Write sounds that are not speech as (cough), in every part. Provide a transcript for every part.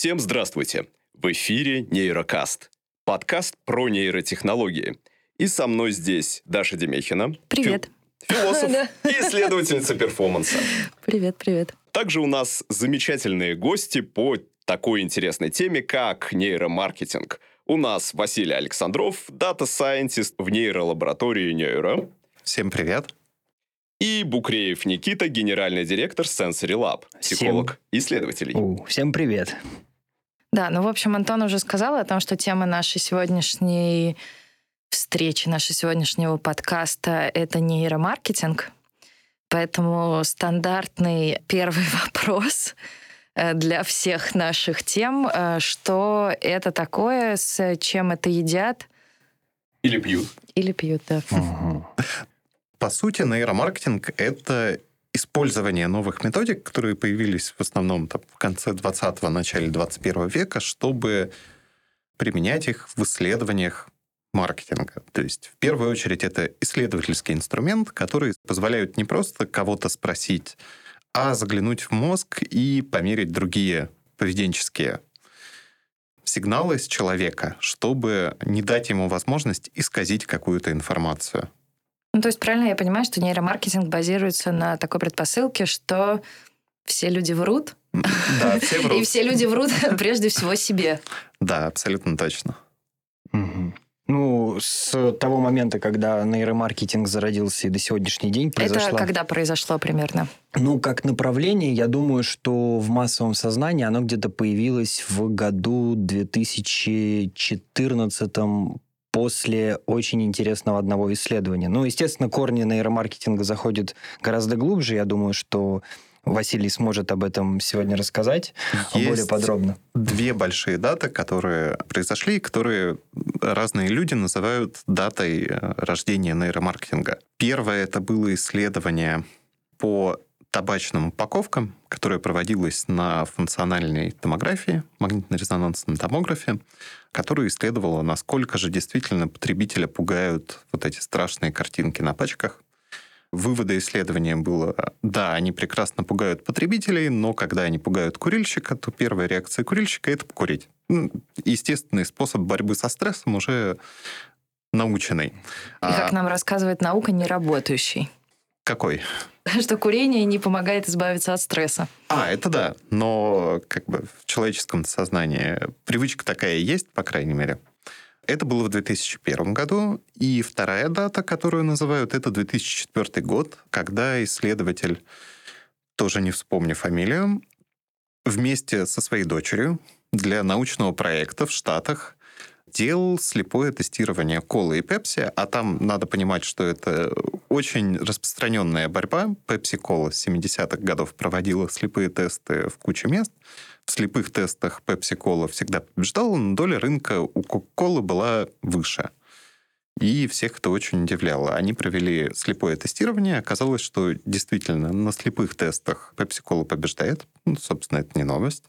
Всем здравствуйте! В эфире Нейрокаст. Подкаст про нейротехнологии. И со мной здесь Даша Демехина. Привет. фи- Философ (laughs) и исследовательница перформанса. Привет, привет. Также у нас замечательные гости по такой интересной теме, как нейромаркетинг. У нас Василий Александров, data scientist в нейролаборатории Нейро. Всем привет. И Букреев Никита, генеральный директор Sensory Lab, психолог исследователей. У, всем привет. Да, ну, в общем, Антон уже сказал о том, что тема нашей сегодняшней встречи, нашего сегодняшнего подкаста — это нейромаркетинг. Поэтому стандартный первый (laughs) вопрос э, для всех наших тем, э, что это такое, с чем это едят Или пьют. или пьют, да. Мгм. По сути, нейромаркетинг — это использование новых методик, которые появились в основном там, в конце 20-го, начале 21 века, чтобы применять их в исследованиях маркетинга. То есть, в первую очередь, это исследовательский инструмент, который позволяет не просто кого-то спросить, а заглянуть в мозг и померить другие поведенческие сигналы с человека, чтобы не дать ему возможность исказить какую-то информацию. Ну, то есть правильно я понимаю, что нейромаркетинг базируется на такой предпосылке, что все люди врут, Да, все (laughs) врут. и все люди врут (laughs) прежде всего себе. Да, абсолютно точно. Ну, с того момента, когда нейромаркетинг зародился и до сегодняшний день произошла... Это когда произошло примерно? Ну, как направление, я думаю, что в массовом сознании оно где-то появилось в году 2014 после очень интересного одного исследования. Ну, естественно, корни нейромаркетинга заходят гораздо глубже. Я думаю, что Василий сможет об этом сегодня рассказать более Есть подробно. две большие даты, которые произошли, которые разные люди называют датой э, рождения нейромаркетинга. Первое это было исследование по табачным упаковкам, которое проводилось на функциональной томографии, магнитно-резонансном томографе, которое исследовало, насколько же действительно потребителя пугают вот эти страшные картинки на пачках. Выводы исследования было, да, они прекрасно пугают потребителей, но когда они пугают курильщика, то первая реакция курильщика – это покурить. Ну, Естественный способ борьбы со стрессом уже наученный. И, как нам рассказывает наука, не работающий. Какой? (laughs) Что курение не помогает избавиться от стресса. А, это да, но как бы в человеческом сознании привычка такая есть, по крайней мере. Это было в 2001 году. И вторая дата, которую называют, это 2004 год, когда исследователь, тоже не вспомню фамилию, вместе со своей дочерью для научного проекта в Штатах делал слепое тестирование колы и пепси, а там надо понимать, что это очень распространенная борьба. Пепси-кола с 70-х годов проводила слепые тесты в куче мест. В слепых тестах Пепси-кола всегда побеждала, но доля рынка у Кока-колы была выше. И всех это очень удивляло. Они провели слепое тестирование. Оказалось, что действительно на слепых тестах Пепси-кола побеждает. Ну, собственно, это не новость.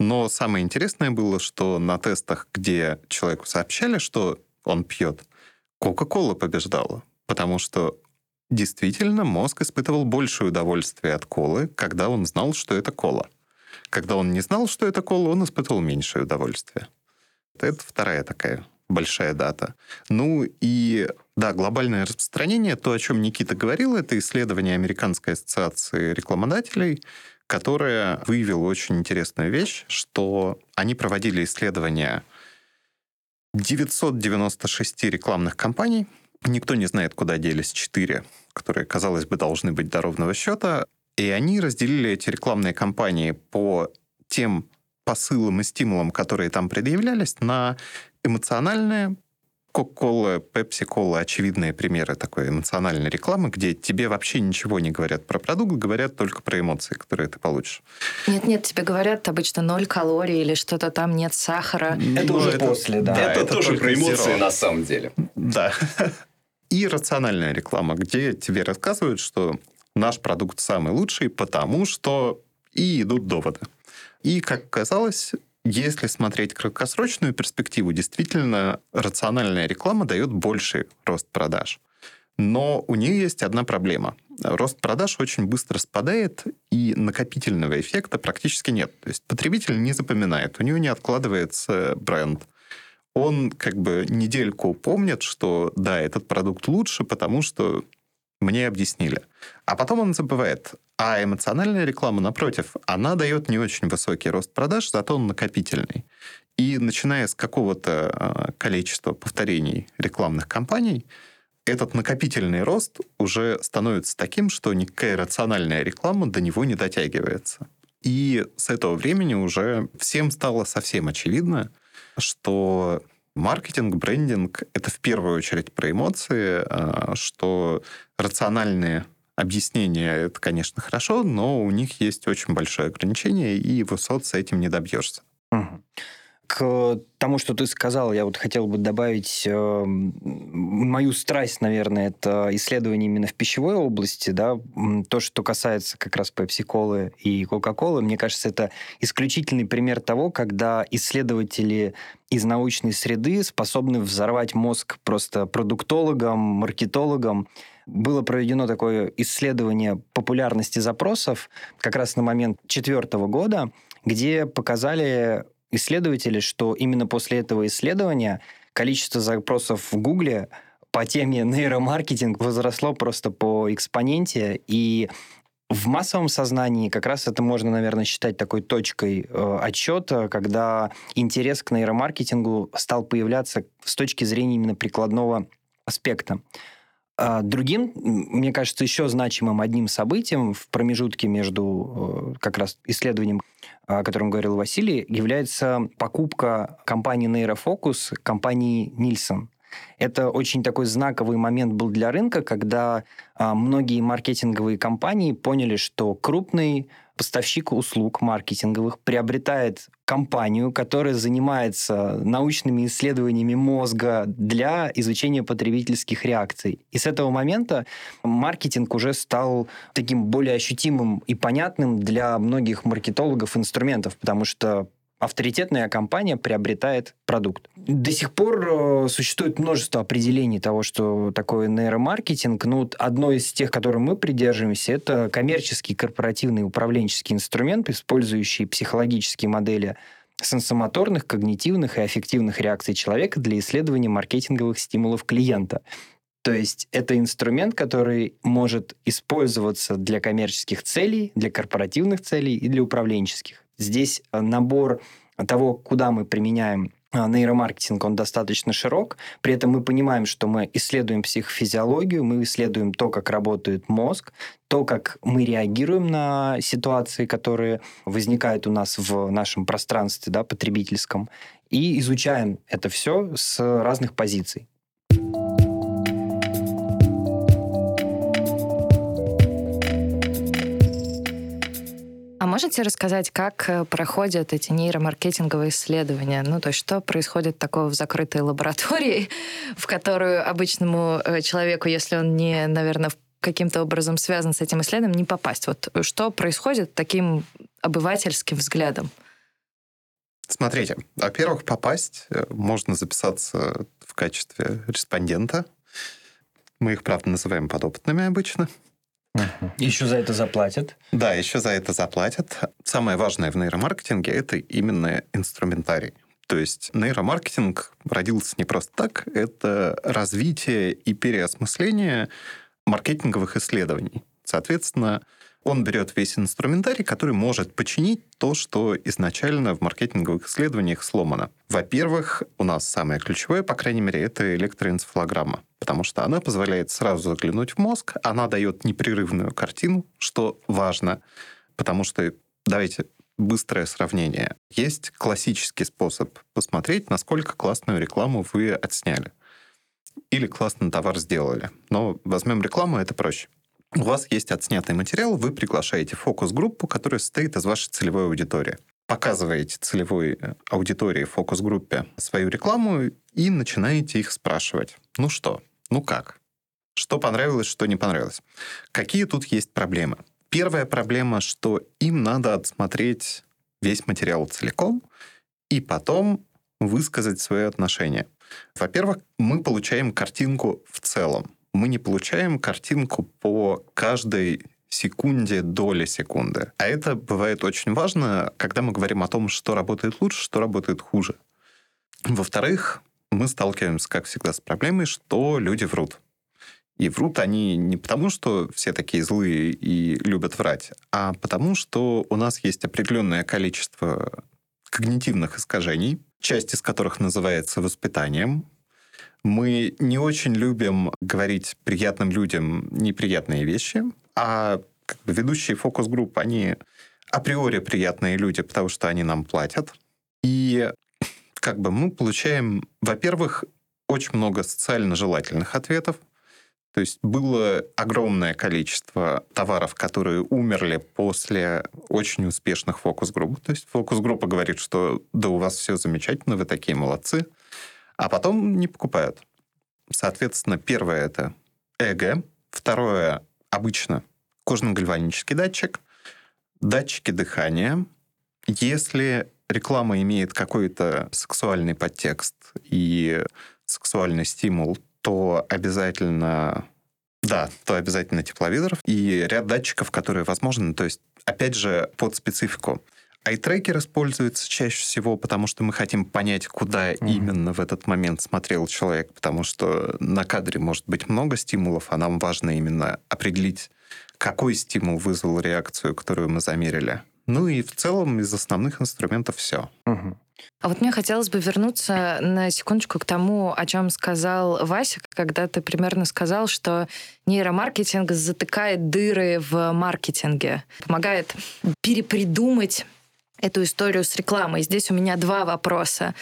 Но самое интересное было, что на тестах, где человеку сообщали, что он пьет, Кока-кола побеждала. Потому что действительно мозг испытывал большее удовольствие от колы, когда он знал, что это кола. Когда он не знал, что это кола, он испытывал меньшее удовольствие. Это вторая такая большая дата. Ну и, да, глобальное распространение, то, о чем Никита говорил, это исследование Американской ассоциации рекламодателей, которая выявила очень интересную вещь, что они проводили исследования 996 рекламных кампаний. Никто не знает, куда делись 4, которые, казалось бы, должны быть до ровного счета. И они разделили эти рекламные кампании по тем посылам и стимулам, которые там предъявлялись, на эмоциональные, Кока-кола, Пепси-кола, очевидные примеры такой эмоциональной рекламы, где тебе вообще ничего не говорят про продукт, говорят только про эмоции, которые ты получишь. Нет-нет, тебе говорят обычно ноль калорий или что-то там, нет сахара. Это Но уже после, да. это, это тоже про эмоции на самом деле. Да. (laughs) И рациональная реклама, где тебе рассказывают, что наш продукт самый лучший, потому что... И идут доводы. И, как оказалось, если смотреть краткосрочную перспективу, действительно рациональная реклама дает больший рост продаж. Но у нее есть одна проблема. Рост продаж очень быстро спадает, и накопительного эффекта практически нет. То есть потребитель не запоминает, у него не откладывается бренд. Он как бы недельку помнит, что да, этот продукт лучше, потому что мне объяснили. А потом он забывает. А эмоциональная реклама, напротив, она дает не очень высокий рост продаж, зато он накопительный. И начиная с какого-то а, количества повторений рекламных кампаний, этот накопительный рост уже становится таким, что никакая рациональная реклама до него не дотягивается. И с этого времени уже всем стало совсем очевидно, что маркетинг, брендинг — это в первую очередь про эмоции, а, что рациональные объяснения — это, конечно, хорошо, но у них есть очень большое ограничение, и высот с этим не добьешься. Угу. К тому, что ты сказал, я вот хотел бы добавить э, мою страсть, наверное, это исследование именно в пищевой области, да, то, что касается как раз пепси-колы и кока-колы, мне кажется, это исключительный пример того, когда исследователи из научной среды способны взорвать мозг просто продуктологам, маркетологам. Было проведено такое исследование популярности запросов как раз на момент четвертого года, где показали исследователи, что именно после этого исследования количество запросов в Гугле по теме (laughs) нейромаркетинг возросло просто по экспоненте, и в массовом сознании как раз это можно, наверное, считать такой точкой э, отчета, когда интерес к нейромаркетингу стал появляться с точки зрения именно прикладного аспекта. А другим, мне кажется, еще значимым одним событием в промежутке между э, как раз исследованием, о котором говорил Василий, является покупка компании Нейрофокус компании Нильсон. Это очень такой знаковый момент был для рынка, когда а, многие маркетинговые компании поняли, что крупный поставщик услуг маркетинговых приобретает компанию, которая занимается научными исследованиями мозга для изучения потребительских реакций. И с этого момента маркетинг уже стал таким более ощутимым и понятным для многих маркетологов инструментов, потому что авторитетная компания приобретает продукт. До сих пор э, существует множество определений того, что такое нейромаркетинг. Ну, одно из тех, которым мы придерживаемся, это коммерческий корпоративный управленческий инструмент, использующий психологические модели сенсомоторных, когнитивных и аффективных реакций человека для исследования маркетинговых стимулов клиента. То есть это инструмент, который может использоваться для коммерческих целей, для корпоративных целей и для управленческих. Здесь э, набор того, куда мы применяем э, нейромаркетинг, он достаточно широк. При этом мы понимаем, что мы исследуем психофизиологию, мы исследуем то, как работает мозг, то, как мы реагируем на ситуации, которые возникают у нас в нашем пространстве да, потребительском, и изучаем это все с разных позиций. А можете рассказать, как э, проходят эти нейромаркетинговые исследования? Ну, то есть что происходит такого в закрытой лаборатории, (laughs) в которую обычному э, человеку, если он не, наверное, каким-то образом связан с этим исследованием, не попасть? Вот что происходит таким обывательским взглядом? Смотрите, во-первых, попасть э, можно записаться в качестве респондента. Мы их, правда, называем подопытными обычно. Угу. Еще за это заплатят. Да, еще за это заплатят. Самое важное в нейромаркетинге – это именно инструментарий. То есть нейромаркетинг родился не просто так, это развитие и переосмысление маркетинговых исследований. Соответственно, он берет весь инструментарий, который может починить то, что изначально в маркетинговых исследованиях сломано. Во-первых, у нас самое ключевое, по крайней мере, это электроэнцефалограмма, потому что она позволяет сразу заглянуть в мозг, она дает непрерывную картину, что важно, потому что, давайте, быстрое сравнение. Есть классический способ посмотреть, насколько классную рекламу вы отсняли или классный товар сделали. Но возьмем рекламу, это проще у вас есть отснятый материал, вы приглашаете фокус-группу, которая состоит из вашей целевой аудитории. Показываете целевой э, аудитории фокус-группе свою рекламу и начинаете их спрашивать. Ну что? Ну как? Что понравилось, что не понравилось? Какие тут есть проблемы? Первая проблема, что им надо отсмотреть весь материал целиком и потом высказать свое отношение. Во-первых, мы получаем картинку в целом мы не получаем картинку по каждой секунде, доли секунды. А это бывает очень важно, когда мы говорим о том, что работает лучше, что работает хуже. Во-вторых, мы сталкиваемся, как всегда, с проблемой, что люди врут. И врут они не потому, что все такие злые и любят врать, а потому, что у нас есть определенное количество когнитивных искажений, часть из которых называется воспитанием. Мы не очень любим говорить приятным людям неприятные вещи, а как бы, ведущие фокус-групп, они априори приятные люди, потому что они нам платят. И как бы мы получаем, во-первых, очень много социально желательных ответов. То есть было огромное количество товаров, которые умерли после очень успешных фокус-групп. То есть фокус-группа говорит, что да, у вас все замечательно, вы такие молодцы, а потом не покупают. Соответственно, первое это эго, второе обычно кожно-гальванический датчик, датчики дыхания. Если реклама имеет какой-то сексуальный подтекст и сексуальный стимул, то обязательно да, то обязательно тепловизор и ряд датчиков, которые возможны, то есть, опять же, под специфику. Айтрекер используется чаще всего, потому что мы хотим понять, куда mm-hmm. именно в этот момент смотрел человек, потому что на кадре может быть много стимулов, а нам важно именно определить, какой стимул вызвал реакцию, которую мы замерили. Ну и в целом из основных инструментов все. Угу. А вот мне хотелось бы вернуться на секундочку к тому, о чем сказал Вася, когда ты примерно сказал, что нейромаркетинг затыкает дыры в маркетинге, помогает перепридумать эту историю с рекламой. Здесь у меня два вопроса.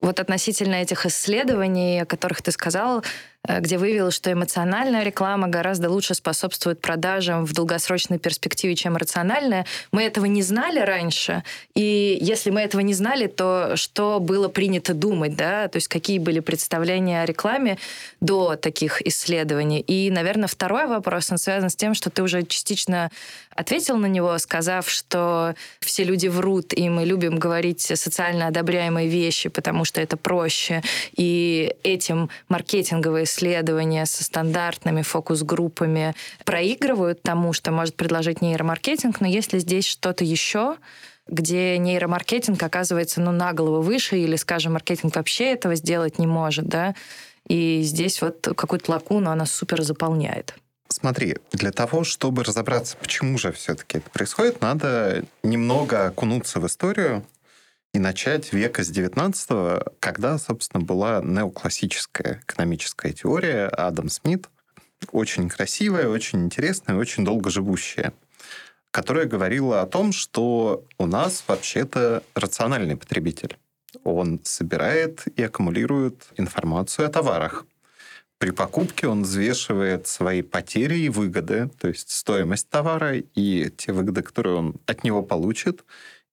Вот относительно этих исследований, о которых ты сказал, Э, где выявилось, что эмоциональная реклама гораздо лучше способствует продажам в долгосрочной перспективе, чем рациональная. Мы этого не знали раньше, и если мы этого не знали, то что было принято думать, да, то есть какие были представления о рекламе до таких исследований. И, наверное, второй вопрос, он связан с тем, что ты уже частично ответил на него, сказав, что все люди врут, и мы любим говорить социально одобряемые вещи, потому что это проще, и этим маркетинговые исследования со стандартными фокус-группами проигрывают тому, что может предложить нейромаркетинг, но если здесь что-то еще, где нейромаркетинг оказывается ну, на голову выше, или, скажем, маркетинг вообще этого сделать не может, да, и здесь вот какую-то лакуну она супер заполняет. Смотри, для того, чтобы разобраться, почему же все-таки это происходит, надо немного окунуться в историю и начать века с 19 когда, собственно, была неоклассическая экономическая теория Адам Смит, очень красивая, очень интересная, очень долго живущая, которая говорила о том, что у нас вообще-то рациональный потребитель. Он собирает и аккумулирует информацию о товарах. При покупке он взвешивает свои потери и выгоды, то есть стоимость товара и те выгоды, которые он от него получит,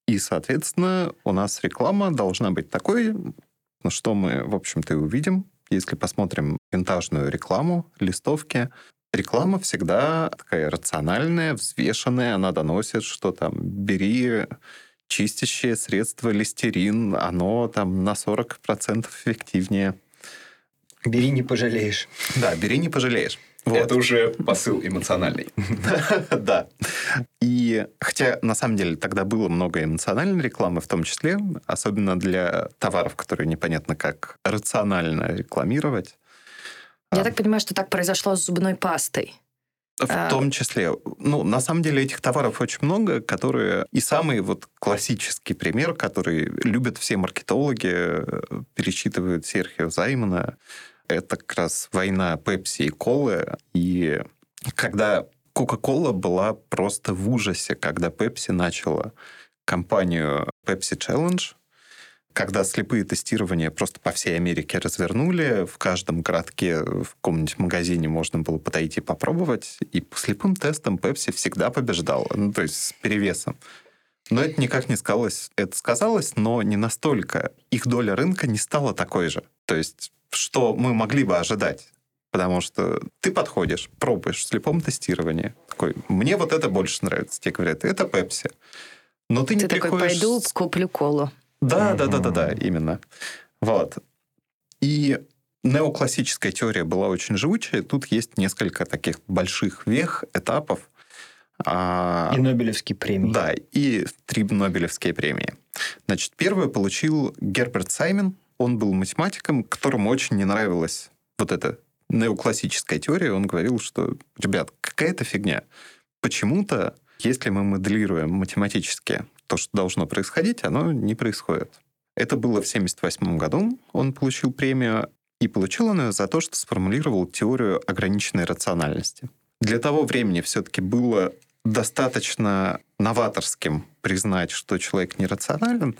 и, соответственно, у нас реклама должна быть такой, ну, что мы, в общем-то, и увидим, если посмотрим винтажную рекламу, листовки. Реклама всегда такая рациональная, взвешенная, она доносит, что там бери чистящее средство листерин, оно там на 40% эффективнее. Бери, не пожалеешь. Да, бери, не пожалеешь. Вот. Это уже посыл эмоциональный. (laughs) Да. И хотя на самом деле тогда было много эмоциональной рекламы, в том числе, особенно для товаров, которые непонятно как рационально рекламировать. Я так понимаю, что так произошло с зубной пастой. В а... том числе. Ну, на самом деле этих товаров очень много, которые... И самый вот классический пример, который любят все маркетологи, э, пересчитывают Серхио Займана, это как раз война Пепси и Колы. И когда Кока-Кола была просто в ужасе, когда Пепси начала кампанию Pepsi Challenge, когда слепые тестирования просто по всей Америке развернули, в каждом городке, в каком-нибудь магазине можно было подойти попробовать, и по слепым тестам Pepsi всегда побеждала, ну, то есть с перевесом. Но это никак не сказалось. Это сказалось, но не настолько. Их доля рынка не стала такой же. То есть что мы могли бы ожидать. Потому что ты подходишь, пробуешь в слепом тестировании. Такой, мне вот это больше нравится. Тебе говорят, это Пепси. Но ты, ты не такой, приходишь... пойду куплю колу. Да, да, да, да, да, именно. Вот. И неоклассическая теория была очень живучая. Тут есть несколько таких больших вех, этапов. А, и Нобелевские премии. Да, и три Нобелевские премии. Значит, первую получил Герберт Саймон. Он был математиком, которому очень не нравилась вот эта неоклассическая теория. Он говорил, что, ребят, какая-то фигня. Почему-то, если мы моделируем математически то, что должно происходить, оно не происходит. Это было в 1978 году. Он получил премию, и получил он ее за то, что сформулировал теорию ограниченной рациональности. Для того времени все-таки было достаточно новаторским признать, что человек нерационален,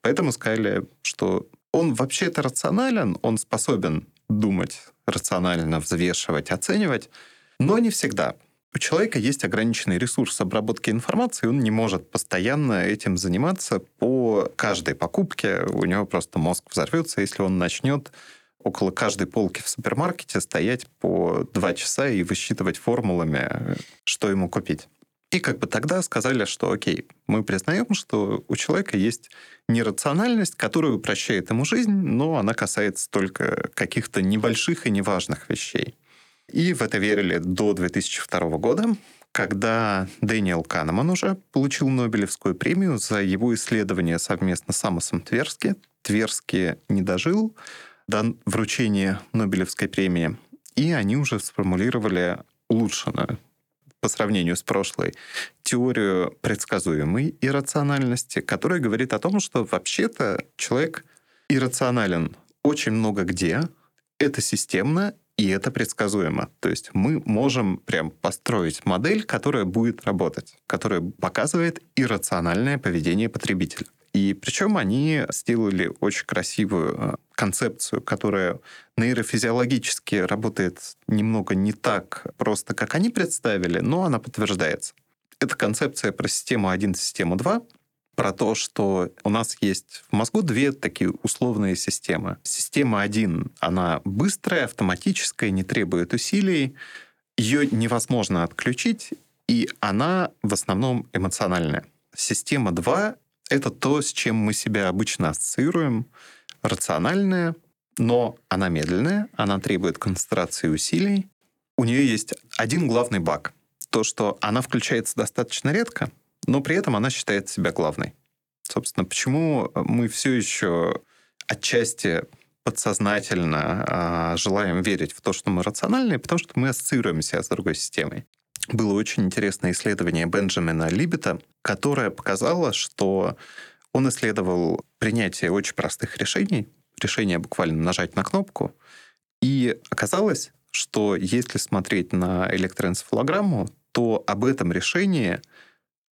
поэтому сказали, что он вообще-то рационален, он способен думать рационально, взвешивать, оценивать, но не всегда. У человека есть ограниченный ресурс обработки информации, он не может постоянно этим заниматься по каждой покупке. У него просто мозг взорвется, если он начнет около каждой полки в супермаркете стоять по два часа и высчитывать формулами, что ему купить. И как бы тогда сказали, что окей, мы признаем, что у человека есть нерациональность, которая упрощает ему жизнь, но она касается только каких-то небольших и неважных вещей. И в это верили до 2002 года, когда Дэниел Канеман уже получил Нобелевскую премию за его исследование совместно с Амосом Тверски. Тверски не дожил до вручения Нобелевской премии, и они уже сформулировали улучшенную по сравнению с прошлой, теорию предсказуемой иррациональности, которая говорит о том, что вообще-то человек иррационален очень много где, это системно, и это предсказуемо. То есть мы можем прям построить модель, которая будет работать, которая показывает иррациональное поведение потребителя. И причем они сделали очень красивую э, концепцию, которая нейрофизиологически работает немного не так просто, как они представили, но она подтверждается. Это концепция про систему 1, систему 2, про то, что у нас есть в мозгу две такие условные системы. Система 1, она быстрая, автоматическая, не требует усилий, ее невозможно отключить, и она в основном эмоциональная. Система 2 это то, с чем мы себя обычно ассоциируем. Рациональная, но она медленная, она требует концентрации усилий. У нее есть один главный баг. То, что она включается достаточно редко, но при этом она считает себя главной. Собственно, почему мы все еще отчасти подсознательно э, желаем верить в то, что мы рациональные, потому что мы ассоциируем себя с другой системой было очень интересное исследование Бенджамина Либета, которое показало, что он исследовал принятие очень простых решений, решение буквально нажать на кнопку, и оказалось, что если смотреть на электроэнцефалограмму, то об этом решении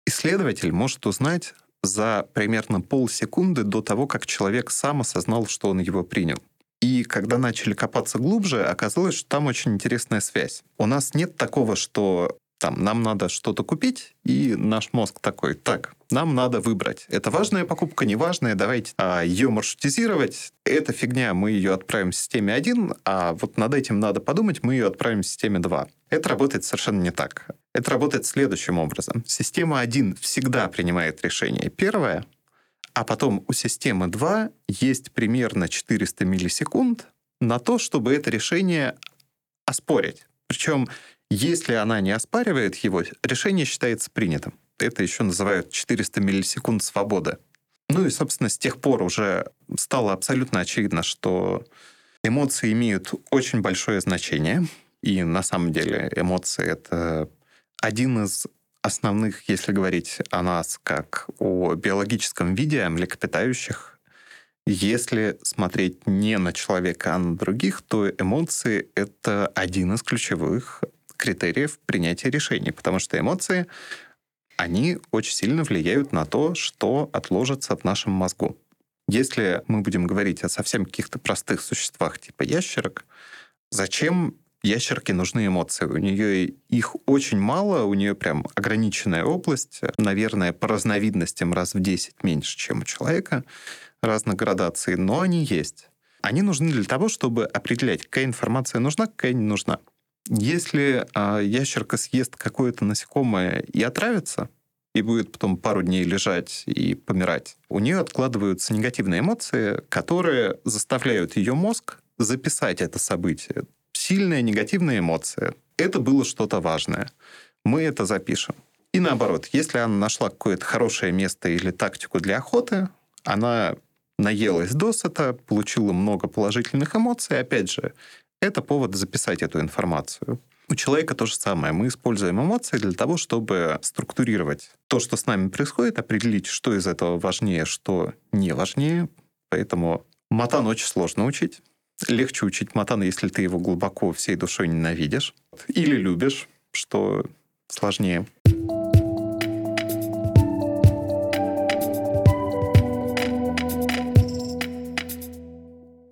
исследователь может узнать за примерно полсекунды до того, как человек сам осознал, что он его принял. И когда начали копаться глубже, оказалось, что там очень интересная связь. У нас нет такого, что там, нам надо что-то купить, и наш мозг такой, так, нам надо выбрать. Это важная покупка, неважная, давайте а, ее маршрутизировать. Эта фигня, мы ее отправим в системе 1, а вот над этим надо подумать, мы ее отправим в системе 2. Это работает совершенно не так. Это работает следующим образом. Система 1 всегда принимает решение первое, а потом у системы 2 есть примерно 400 миллисекунд на то, чтобы это решение оспорить. Причем если она не оспаривает его, решение считается принятым. Это еще называют 400 миллисекунд свободы. Ну и, собственно, с тех пор уже стало абсолютно очевидно, что эмоции имеют очень большое значение. И на самом деле эмоции — это один из основных, если говорить о нас как о биологическом виде, о млекопитающих. Если смотреть не на человека, а на других, то эмоции — это один из ключевых критериев принятия решений, потому что эмоции, они очень сильно влияют на то, что отложится в нашем мозгу. Если мы будем говорить о совсем каких-то простых существах типа ящерок, зачем ящерке нужны эмоции? У нее их очень мало, у нее прям ограниченная область, наверное, по разновидностям раз в 10 меньше, чем у человека, разных градаций, но они есть. Они нужны для того, чтобы определять, какая информация нужна, какая не нужна. Если а, ящерка съест какое-то насекомое и отравится, и будет потом пару дней лежать и помирать, у нее откладываются негативные эмоции, которые заставляют ее мозг записать это событие. Сильная негативная эмоция. Это было что-то важное. Мы это запишем. И наоборот, если она нашла какое-то хорошее место или тактику для охоты, она наелась досыта, получила много положительных эмоций. Опять же, это повод записать эту информацию. У человека то же самое. Мы используем эмоции для того, чтобы структурировать то, что с нами происходит, определить, что из этого важнее, что не важнее. Поэтому матан очень сложно учить. Легче учить матан, если ты его глубоко всей душой ненавидишь. Или любишь, что сложнее.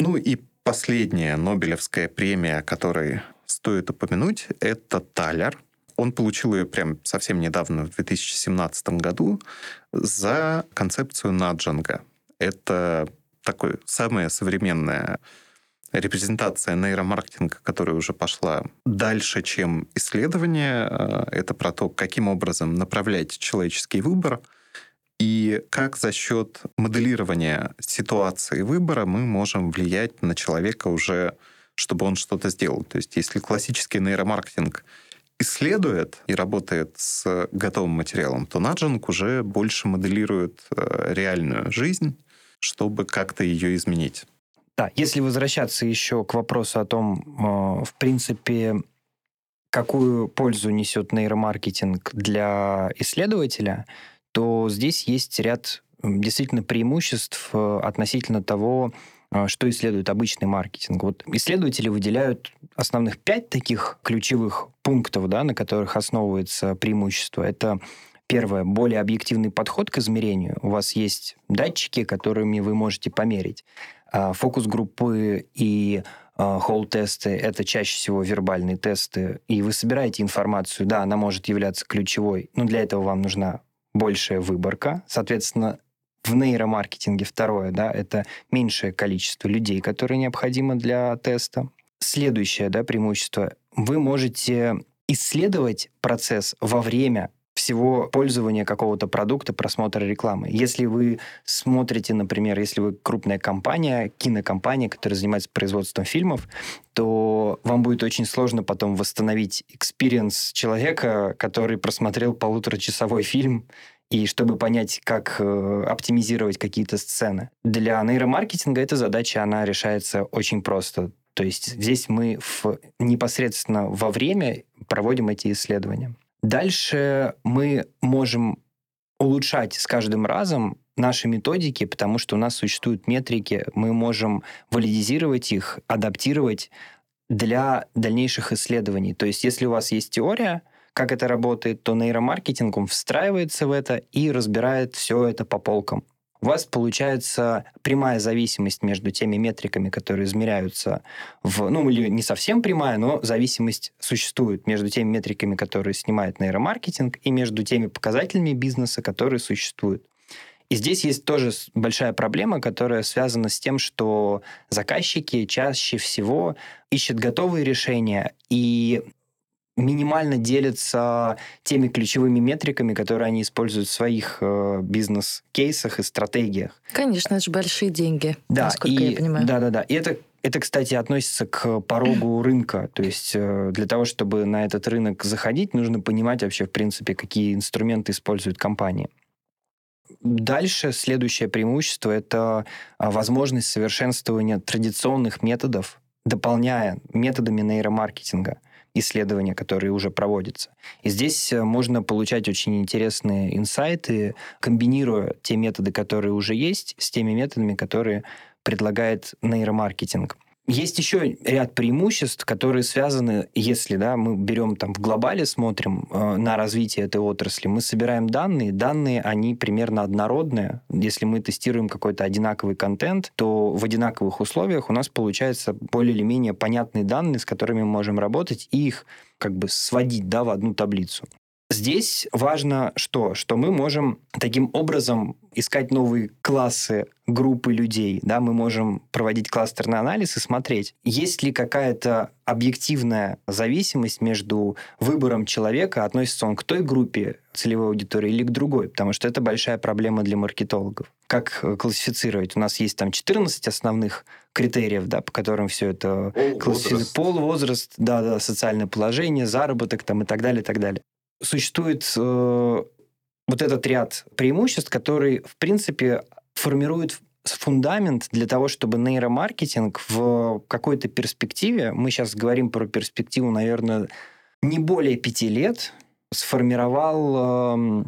Ну и последняя Нобелевская премия, которой стоит упомянуть, это Талер. Он получил ее прям совсем недавно, в 2017 году, за концепцию наджинга. Это такое самая современная репрезентация нейромаркетинга, которая уже пошла дальше, чем исследование. Это про то, каким образом направлять человеческий выбор – и как за счет моделирования ситуации выбора мы можем влиять на человека уже, чтобы он что-то сделал. То есть если классический нейромаркетинг исследует и работает с готовым материалом, то наджинг уже больше моделирует э, реальную жизнь, чтобы как-то ее изменить. Да, если возвращаться еще к вопросу о том, э, в принципе, какую пользу несет нейромаркетинг для исследователя, то здесь есть ряд действительно преимуществ э, относительно того, э, что исследует обычный маркетинг. Вот исследователи выделяют основных пять таких ключевых пунктов, да, на которых основывается преимущество. Это Первое, более объективный подход к измерению. У вас есть датчики, которыми вы можете померить. А фокус-группы и а, холл-тесты — это чаще всего вербальные тесты, и вы собираете информацию, да, она может являться ключевой, но для этого вам нужна большая выборка, соответственно, в нейромаркетинге второе, да, это меньшее количество людей, которые необходимо для теста. Следующее, да, преимущество. Вы можете исследовать процесс во время всего пользования какого-то продукта, просмотра рекламы. Если вы смотрите, например, если вы крупная компания, кинокомпания, которая занимается производством фильмов, то вам будет очень сложно потом восстановить experience человека, который просмотрел полуторачасовой фильм, и чтобы понять, как э, оптимизировать какие-то сцены. Для нейромаркетинга эта задача, она решается очень просто. То есть здесь мы в, непосредственно во время проводим эти исследования. Дальше мы можем улучшать с каждым разом наши методики, потому что у нас существуют метрики, мы можем валидизировать их, адаптировать для дальнейших исследований. То есть если у вас есть теория, как это работает, то нейромаркетинг он встраивается в это и разбирает все это по полкам у вас получается прямая зависимость между теми метриками, которые измеряются в... Ну, или не совсем прямая, но зависимость существует между теми метриками, которые снимает нейромаркетинг, и между теми показателями бизнеса, которые существуют. И здесь есть тоже большая проблема, которая связана с тем, что заказчики чаще всего ищут готовые решения, и минимально делятся теми ключевыми метриками, которые они используют в своих э, бизнес-кейсах и стратегиях. Конечно, это же большие деньги, да, насколько и, я понимаю. Да, да, да. И это это, кстати, относится к порогу (clears throat) рынка. То есть э, для того, чтобы на этот рынок заходить, нужно понимать вообще, в принципе, какие инструменты используют компании. Дальше следующее преимущество – это а, возможность совершенствования традиционных методов, дополняя методами нейромаркетинга исследования, которые уже проводятся. И здесь э, можно получать очень интересные инсайты, комбинируя те методы, которые уже есть, с теми методами, которые предлагает нейромаркетинг. Есть еще ряд преимуществ, которые связаны, если да, мы берем там в глобале, смотрим э, на развитие этой отрасли, мы собираем данные, данные, они примерно однородные. Если мы тестируем какой-то одинаковый контент, то в одинаковых условиях у нас получается более или менее понятные данные, с которыми мы можем работать, и их как бы сводить да, в одну таблицу. Здесь важно что? Что мы можем таким образом искать новые классы, группы людей. Да? Мы можем проводить кластерный анализ и смотреть, есть ли какая-то объективная зависимость между выбором человека, относится он к той группе целевой аудитории или к другой, потому что это большая проблема для маркетологов. Как э, классифицировать? У нас есть там 14 основных критериев, да, по которым все это классифицируется. Пол, возраст, да, да, социальное положение, заработок там и так далее, и так далее. Существует э, вот этот ряд преимуществ, который, в принципе, формирует фундамент для того, чтобы нейромаркетинг в какой-то перспективе, мы сейчас говорим про перспективу, наверное, не более пяти лет, сформировал э,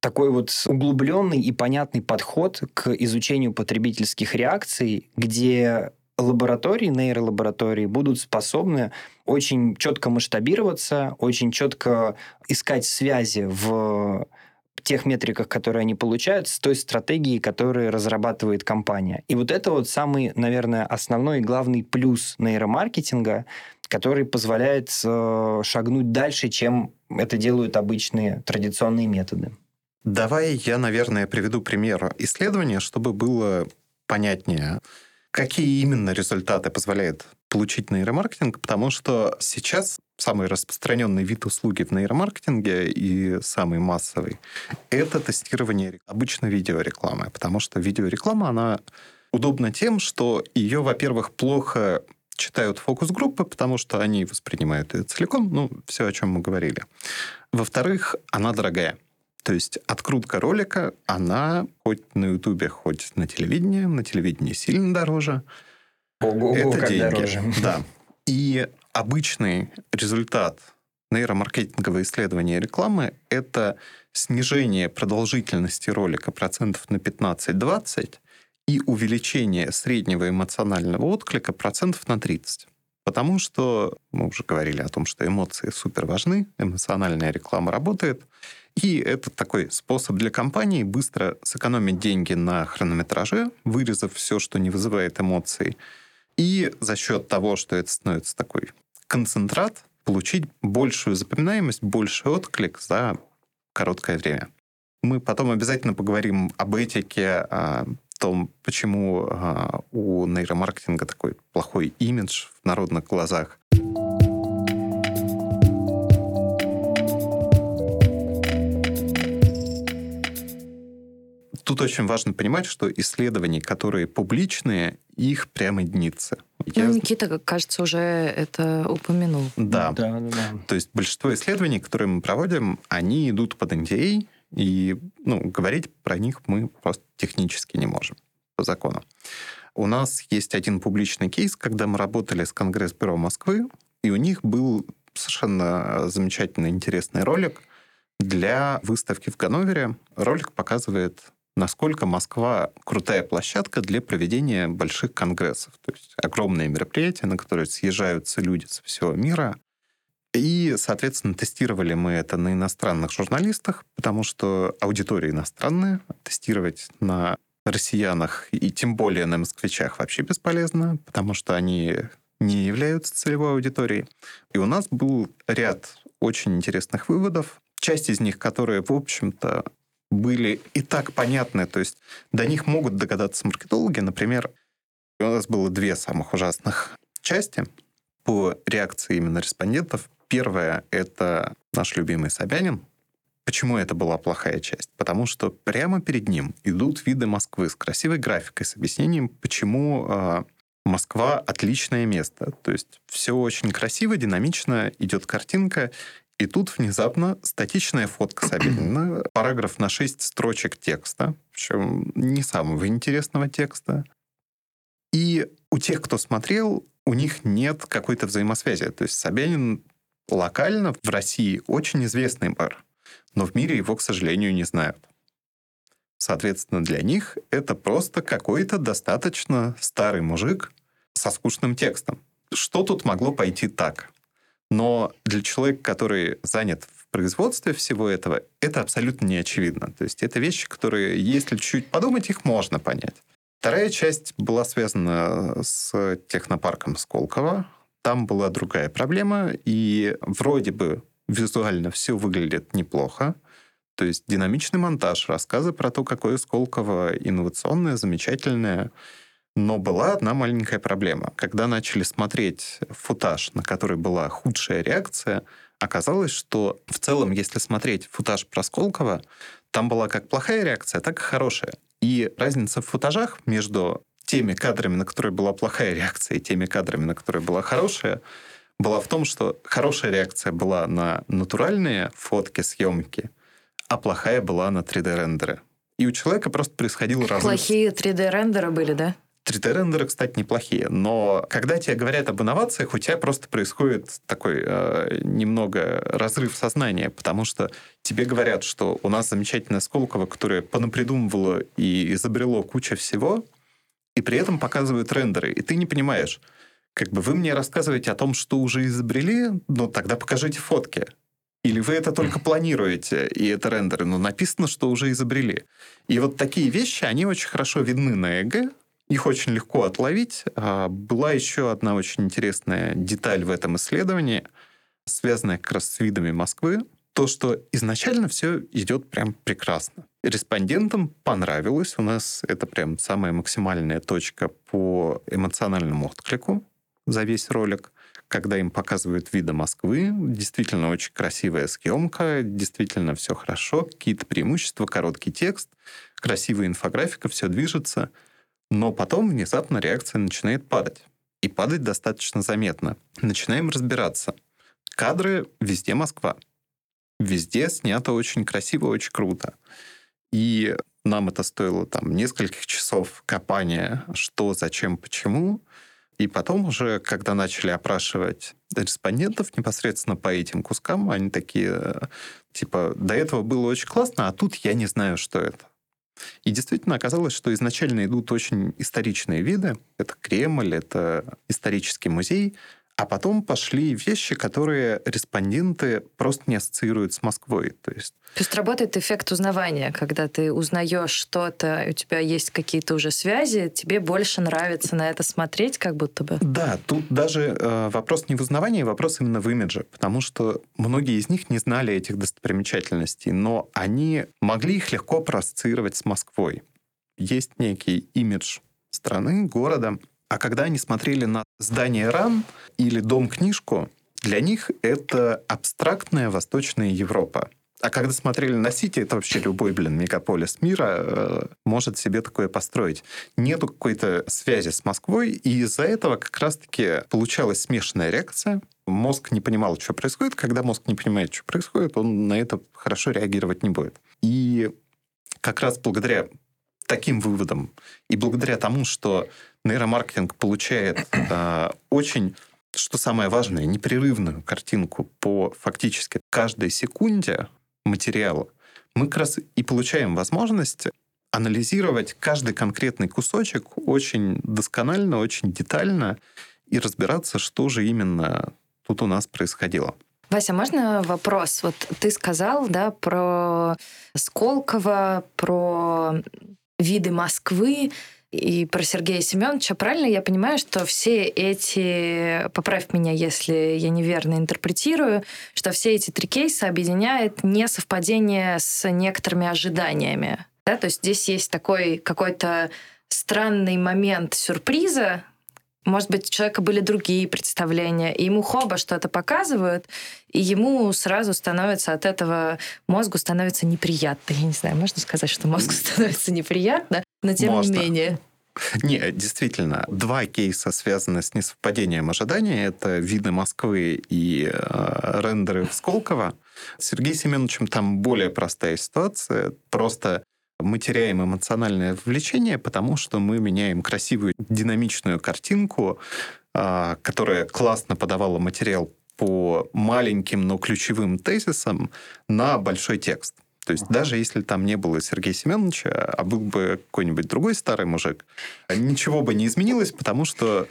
такой вот углубленный и понятный подход к изучению потребительских реакций, где лаборатории, нейролаборатории будут способны очень четко масштабироваться, очень четко искать связи в тех метриках, которые они получают, с той стратегией, которую разрабатывает компания. И вот это вот самый, наверное, основной и главный плюс нейромаркетинга, который позволяет э, шагнуть дальше, чем это делают обычные традиционные методы. Давай я, наверное, приведу пример исследования, чтобы было понятнее, какие именно результаты позволяет получить нейромаркетинг, потому что сейчас самый распространенный вид услуги в нейромаркетинге и самый массовый — это тестирование обычно видеорекламы, потому что видеореклама, она удобна тем, что ее, во-первых, плохо читают фокус-группы, потому что они воспринимают ее целиком, ну, все, о чем мы говорили. Во-вторых, она дорогая. То есть открутка ролика, она хоть на Ютубе, хоть на телевидении, на телевидении сильно дороже. Ого, Это как деньги. Дороже. Да. И обычный результат нейромаркетингового исследования рекламы – это снижение продолжительности ролика процентов на 15-20 и увеличение среднего эмоционального отклика процентов на 30. Потому что мы уже говорили о том, что эмоции супер важны, эмоциональная реклама работает, и это такой способ для компании быстро сэкономить деньги на хронометраже, вырезав все, что не вызывает эмоций, и за счет того, что это становится такой концентрат, получить большую запоминаемость, больший отклик за короткое время. Мы потом обязательно поговорим об этике, о том, почему а, у нейромаркетинга такой плохой имидж в народных глазах. Тут очень важно понимать, что исследования, которые публичные, их прямо единицы. Я... Ну, Никита, как кажется, уже это упомянул. Да. Да, да, да. То есть большинство исследований, которые мы проводим, они идут под NDA, и ну, говорить про них мы просто технически не можем по закону. У нас есть один публичный кейс, когда мы работали с Конгресс-бюро Москвы, и у них был совершенно замечательный, интересный ролик для выставки в Ганновере. Ролик показывает насколько Москва крутая площадка для проведения больших конгрессов. То есть огромные мероприятия, на которые съезжаются люди со всего мира. И, соответственно, тестировали мы это на иностранных журналистах, потому что аудитория иностранная. Тестировать на россиянах и тем более на москвичах вообще бесполезно, потому что они не являются целевой аудиторией. И у нас был ряд очень интересных выводов. Часть из них, которые, в общем-то, были и так понятны, то есть до них могут догадаться маркетологи. Например, у нас было две самых ужасных части по реакции именно респондентов. Первая — это наш любимый Собянин. Почему это была плохая часть? Потому что прямо перед ним идут виды Москвы с красивой графикой, с объяснением, почему э, Москва отличное место. То есть все очень красиво, динамично, идет картинка, и тут внезапно статичная фотка Собянина, (clears throat) параграф на 6 строчек текста, причем не самого интересного текста. И у тех, кто смотрел, у них нет какой-то взаимосвязи. То есть Собянин локально в России очень известный мэр, но в мире его, к сожалению, не знают. Соответственно, для них это просто какой-то достаточно старый мужик со скучным текстом. Что тут могло пойти так? Но для человека, который занят в производстве всего этого, это абсолютно не очевидно. То есть это вещи, которые, если чуть подумать, их можно понять. Вторая часть была связана с технопарком Сколково. Там была другая проблема, и вроде бы визуально все выглядит неплохо. То есть динамичный монтаж, рассказы про то, какое Сколково инновационное, замечательное. Но была одна маленькая проблема. Когда начали смотреть футаж, на который была худшая реакция, оказалось, что в целом, если смотреть футаж про Сколково, там была как плохая реакция, так и хорошая. И разница в футажах между теми кадрами, на которые была плохая реакция, и теми кадрами, на которые была хорошая, была в том, что хорошая реакция была на натуральные фотки, съемки, а плохая была на 3D-рендеры. И у человека просто происходил разрыв. Плохие 3D-рендеры были, да? 3D-рендеры, кстати, неплохие, но когда тебе говорят об инновациях, у тебя просто происходит такой э, немного разрыв сознания, потому что тебе говорят, что у нас замечательная Сколково, которая понапридумывала и изобрело кучу всего, и при этом показывают рендеры, и ты не понимаешь, как бы вы мне рассказываете о том, что уже изобрели, но тогда покажите фотки. Или вы это только планируете, и это рендеры, но написано, что уже изобрели. И вот такие вещи, они очень хорошо видны на ЭГ, их очень легко отловить. А, была еще одна очень интересная деталь в этом исследовании, связанная как раз с видами Москвы. То, что изначально все идет прям прекрасно. Респондентам понравилось. У нас это прям самая максимальная точка по эмоциональному отклику за весь ролик когда им показывают виды Москвы, действительно очень красивая съемка, действительно все хорошо, какие-то преимущества, короткий текст, красивая инфографика, все движется. Но потом внезапно реакция начинает падать. И падать достаточно заметно. Начинаем разбираться. Кадры везде Москва. Везде снято очень красиво, очень круто. И нам это стоило там нескольких часов копания, что, зачем, почему. И потом уже, когда начали опрашивать респондентов непосредственно по этим кускам, они такие, типа, до этого было очень классно, а тут я не знаю, что это. И действительно оказалось, что изначально идут очень историчные виды. Это Кремль, это исторический музей. А потом пошли вещи, которые респонденты просто не ассоциируют с Москвой. То есть, То есть работает эффект узнавания, когда ты узнаешь что-то, у тебя есть какие-то уже связи, тебе больше нравится на это смотреть, как будто бы. Да, тут даже э, вопрос не в узнавании, вопрос именно в имидже, потому что многие из них не знали этих достопримечательностей, но они могли их легко проассоциировать с Москвой. Есть некий имидж страны, города, а когда они смотрели на здание РАН или дом-книжку, для них это абстрактная Восточная Европа. А когда смотрели на Сити, это вообще любой, блин, мегаполис мира э, может себе такое построить. Нету какой-то связи с Москвой, и из-за этого как раз-таки получалась смешанная реакция. Мозг не понимал, что происходит. Когда мозг не понимает, что происходит, он на это хорошо реагировать не будет. И как раз благодаря таким выводам и благодаря тому, что нейромаркетинг получает э, очень, что самое важное, непрерывную картинку по фактически каждой секунде материала, мы как раз и получаем возможность анализировать каждый конкретный кусочек очень досконально, очень детально и разбираться, что же именно тут у нас происходило. Вася, можно вопрос? Вот ты сказал, да, про Сколково, про виды Москвы и про Сергея Семеновича, правильно я понимаю, что все эти, поправь меня, если я неверно интерпретирую, что все эти три кейса объединяет несовпадение с некоторыми ожиданиями. Да? То есть здесь есть такой какой-то странный момент сюрприза, может быть, у человека были другие представления, и ему хоба что-то показывают, и ему сразу становится от этого мозгу становится неприятно. Я не знаю, можно сказать, что мозгу (laughs) становится неприятно, но тем можно. не менее. Не, действительно, два кейса связаны с несовпадением ожиданий. Это виды Москвы и э, рендеры в Сколково. С Сергеем Семеновичем там более простая ситуация. Просто мы теряем эмоциональное влечение, потому что мы меняем красивую динамичную картинку, а, которая классно подавала материал по маленьким, но ключевым тезисам на большой текст. То есть даже если там не было Сергея Семеновича, а был бы какой-нибудь другой старый мужик, ничего бы не изменилось, потому что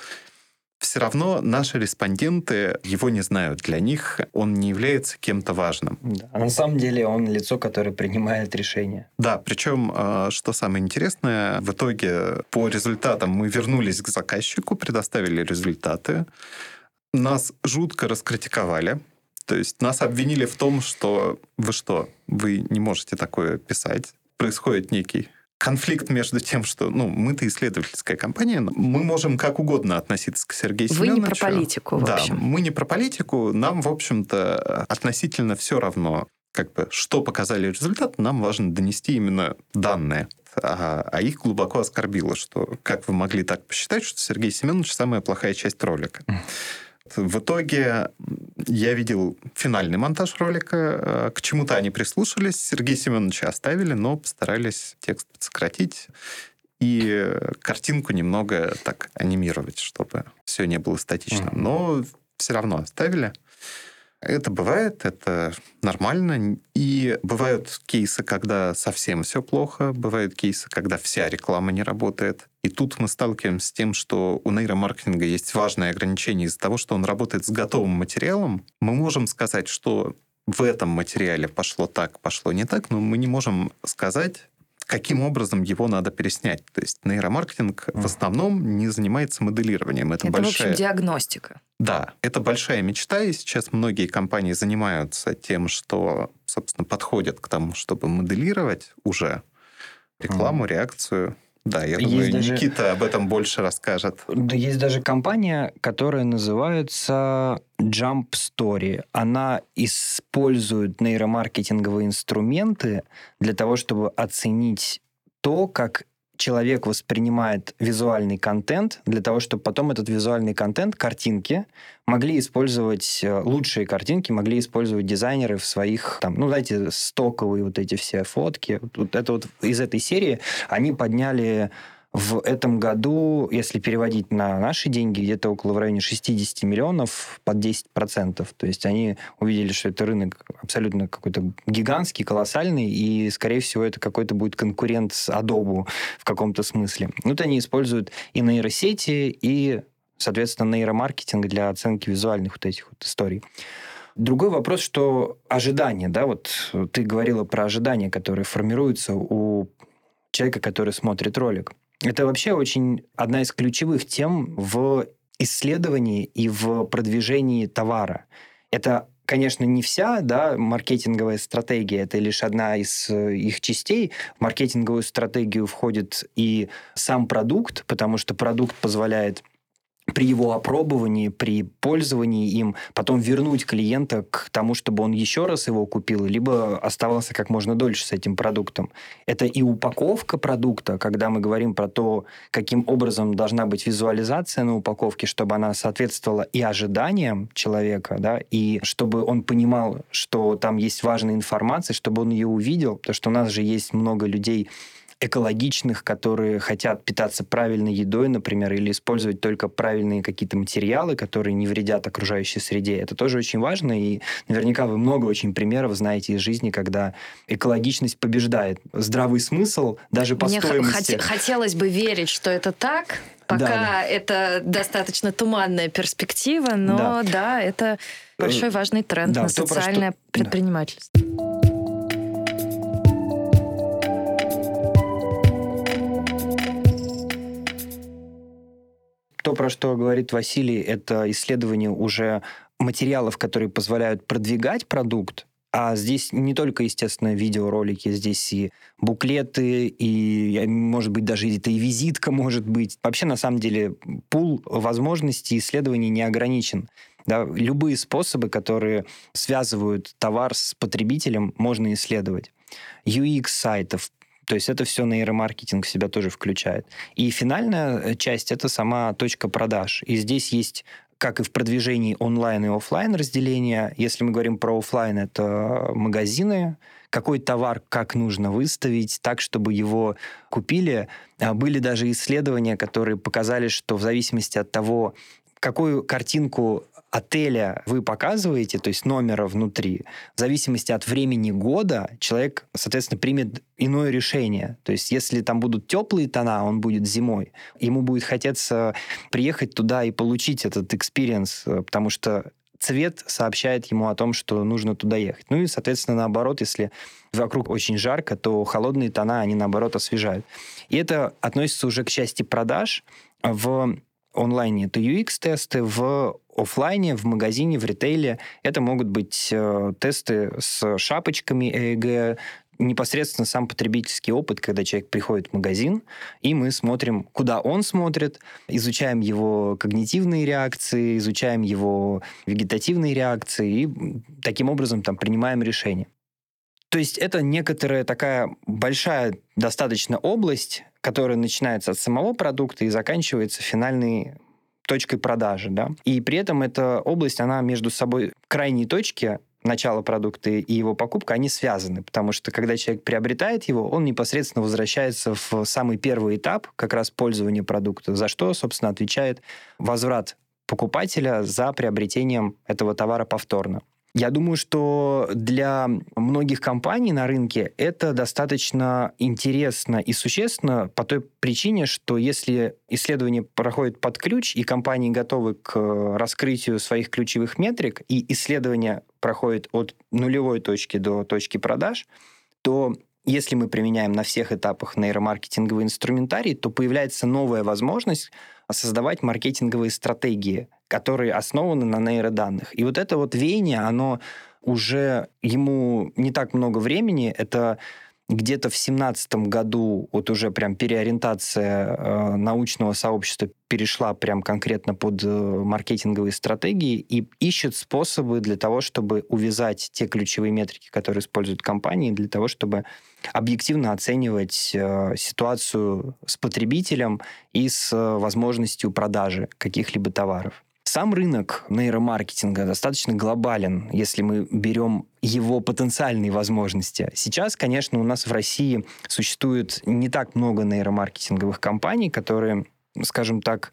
все равно наши респонденты его не знают. Для них он не является кем-то важным. Да. А на самом деле он лицо, которое принимает решения. Да, причем, а, что самое интересное, в итоге по результатам мы вернулись к заказчику, предоставили результаты. Нас жутко раскритиковали. То есть нас обвинили в том, что вы что, вы не можете такое писать. Происходит некий конфликт между тем, что ну, мы-то исследовательская компания, мы можем как угодно относиться к Сергею Вы Семеновичу. Вы не про политику, в да, общем. мы не про политику, нам, в общем-то, относительно все равно, как бы, что показали результат, нам важно донести именно данные. а, а их глубоко оскорбило, что как вы могли так посчитать, что Сергей Семенович самая плохая часть ролика. В итоге я видел финальный монтаж ролика. Э, к чему-то они прислушались. Сергея Семеновича оставили, но постарались текст сократить и картинку немного так анимировать, чтобы все не было статичным. Но все равно оставили. Это бывает, это нормально. И бывают кейсы, когда совсем все плохо, бывают кейсы, когда вся реклама не работает. И тут мы сталкиваемся с тем, что у нейромаркетинга есть важное ограничение из-за того, что он работает с готовым материалом. Мы можем сказать, что в этом материале пошло так, пошло не так, но мы не можем сказать, каким образом его надо переснять. То есть нейромаркетинг в основном не занимается моделированием. Это, это большая... в общем, диагностика. Да, это большая мечта, и сейчас многие компании занимаются тем, что, собственно, подходят к тому, чтобы моделировать уже рекламу, реакцию. Да, я думаю, есть даже... Никита об этом больше расскажет. Да, есть даже компания, которая называется Jump Story. Она использует нейромаркетинговые инструменты для того, чтобы оценить то, как человек воспринимает визуальный контент для того, чтобы потом этот визуальный контент, картинки, могли использовать, э, лучшие картинки могли использовать дизайнеры в своих, там, ну, знаете, стоковые вот эти все фотки. Вот это вот из этой серии они подняли в этом году, если переводить на наши деньги, где-то около в районе 60 миллионов под 10%. То есть они увидели, что это рынок абсолютно какой-то гигантский, колоссальный, и, скорее всего, это какой-то будет конкурент с Adobe в каком-то смысле. Вот они используют и нейросети, и, соответственно, нейромаркетинг для оценки визуальных вот этих вот историй. Другой вопрос, что ожидания, да, вот ты говорила про ожидания, которые формируются у человека, который смотрит ролик. Это вообще очень одна из ключевых тем в исследовании и в продвижении товара. Это конечно, не вся да, маркетинговая стратегия, это лишь одна из э, их частей. В маркетинговую стратегию входит и сам продукт, потому что продукт позволяет при его опробовании, при пользовании им, потом вернуть клиента к тому, чтобы он еще раз его купил, либо оставался как можно дольше с этим продуктом. Это и упаковка продукта, когда мы говорим про то, каким образом должна быть визуализация на упаковке, чтобы она соответствовала и ожиданиям человека, да, и чтобы он понимал, что там есть важная информация, чтобы он ее увидел, потому что у нас же есть много людей, экологичных, которые хотят питаться правильной едой, например, или использовать только правильные какие-то материалы, которые не вредят окружающей среде. Это тоже очень важно, и наверняка вы много очень примеров знаете из жизни, когда экологичность побеждает. Здравый смысл даже по Мне стоимости. Хот- хотелось бы верить, что это так, пока да, да. это достаточно туманная перспектива, но да, да это большой э, важный тренд да, на социальное что... предпринимательство. Да. То, про что говорит Василий, это исследование уже материалов, которые позволяют продвигать продукт, а здесь не только, естественно, видеоролики, здесь и буклеты, и, может быть, даже это и визитка может быть. Вообще, на самом деле, пул возможностей исследований не ограничен. Да, любые способы, которые связывают товар с потребителем, можно исследовать. UX сайтов, то есть это все нейромаркетинг в себя тоже включает. И финальная э, часть — это сама точка продаж. И здесь есть как и в продвижении онлайн и офлайн разделения. Если мы говорим про офлайн, это магазины, какой товар как нужно выставить так, чтобы его купили. А были даже исследования, которые показали, что в зависимости от того, какую картинку отеля вы показываете, то есть номера внутри, в зависимости от времени года человек, соответственно, примет иное решение. То есть если там будут теплые тона, он будет зимой, ему будет хотеться приехать туда и получить этот experience, э, потому что цвет сообщает ему о том, что нужно туда ехать. Ну и, соответственно, наоборот, если вокруг очень жарко, то холодные тона, они, наоборот, освежают. И это относится уже к части продаж. В онлайне это UX-тесты, в офлайне, в магазине, в ритейле это могут быть э, тесты с шапочками ЭЭГ, непосредственно сам потребительский опыт, когда человек приходит в магазин, и мы смотрим, куда он смотрит, изучаем его когнитивные реакции, изучаем его вегетативные реакции, и таким образом там принимаем решение. То есть это некоторая такая большая достаточно область, которая начинается от самого продукта и заканчивается финальной точкой продажи, да. И при этом эта область, она между собой крайние точки начала продукта и его покупка, они связаны, потому что когда человек приобретает его, он непосредственно возвращается в самый первый этап как раз пользования продукта, за что, собственно, отвечает возврат покупателя за приобретением этого товара повторно. Я думаю, что для многих компаний на рынке это достаточно интересно и существенно по той причине, что если исследование проходит под ключ, и компании готовы к раскрытию своих ключевых метрик, и исследование проходит от нулевой точки до точки продаж, то если мы применяем на всех этапах нейромаркетинговый инструментарий, то появляется новая возможность создавать маркетинговые стратегии, которые основаны на нейроданных. И вот это вот веяние, оно уже ему не так много времени, это где-то в семнадцатом году вот уже прям переориентация э, научного сообщества перешла прям конкретно под э, маркетинговые стратегии и ищет способы для того, чтобы увязать те ключевые метрики, которые используют компании, для того, чтобы объективно оценивать э, ситуацию с потребителем и с э, возможностью продажи каких-либо товаров. Сам рынок нейромаркетинга достаточно глобален, если мы берем его потенциальные возможности. Сейчас, конечно, у нас в России существует не так много нейромаркетинговых компаний, которые, скажем так,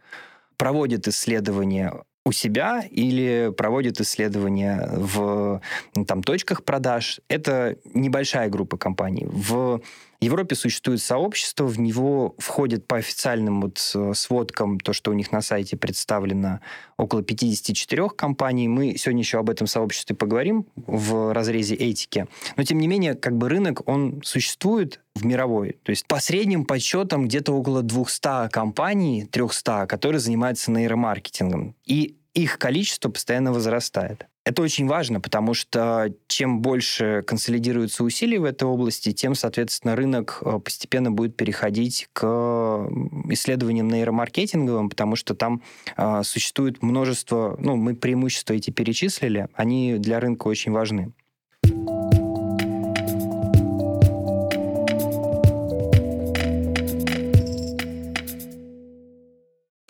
проводят исследования у себя или проводят исследования в там, точках продаж. Это небольшая группа компаний. В Европе существует сообщество, в него входит по официальным вот э, сводкам, то, что у них на сайте представлено, около 54 компаний. Мы сегодня еще об этом сообществе поговорим в разрезе этики. Но, тем не менее, как бы рынок, он существует в мировой. То есть по средним подсчетам где-то около 200 компаний, 300, которые занимаются нейромаркетингом. И их количество постоянно возрастает. Это очень важно, потому что чем больше консолидируются усилия в этой области, тем, соответственно, рынок э, постепенно будет переходить к исследованиям нейромаркетинговым, потому что там э, существует множество, ну, мы преимущества эти перечислили, они для рынка очень важны.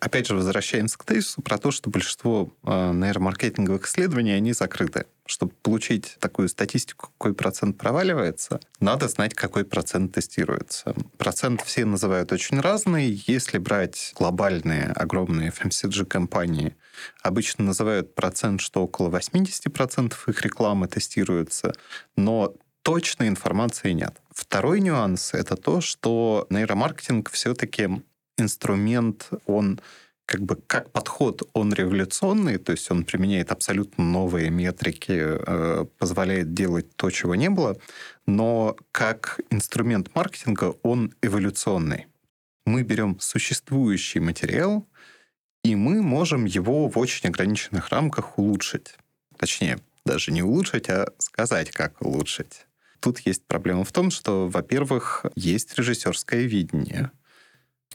Опять же, возвращаемся к тезису про то, что большинство э, нейромаркетинговых исследований, они закрыты. Чтобы получить такую статистику, какой процент проваливается, надо знать, какой процент тестируется. Процент все называют очень разный. Если брать глобальные, огромные FMCG-компании, обычно называют процент, что около 80% их рекламы тестируется, но точной информации нет. Второй нюанс — это то, что нейромаркетинг все-таки инструмент, он как бы как подход, он революционный, то есть он применяет абсолютно новые метрики, э, позволяет делать то, чего не было, но как инструмент маркетинга он эволюционный. Мы берем существующий материал, и мы можем его в очень ограниченных рамках улучшить. Точнее, даже не улучшить, а сказать, как улучшить. Тут есть проблема в том, что, во-первых, есть режиссерское видение.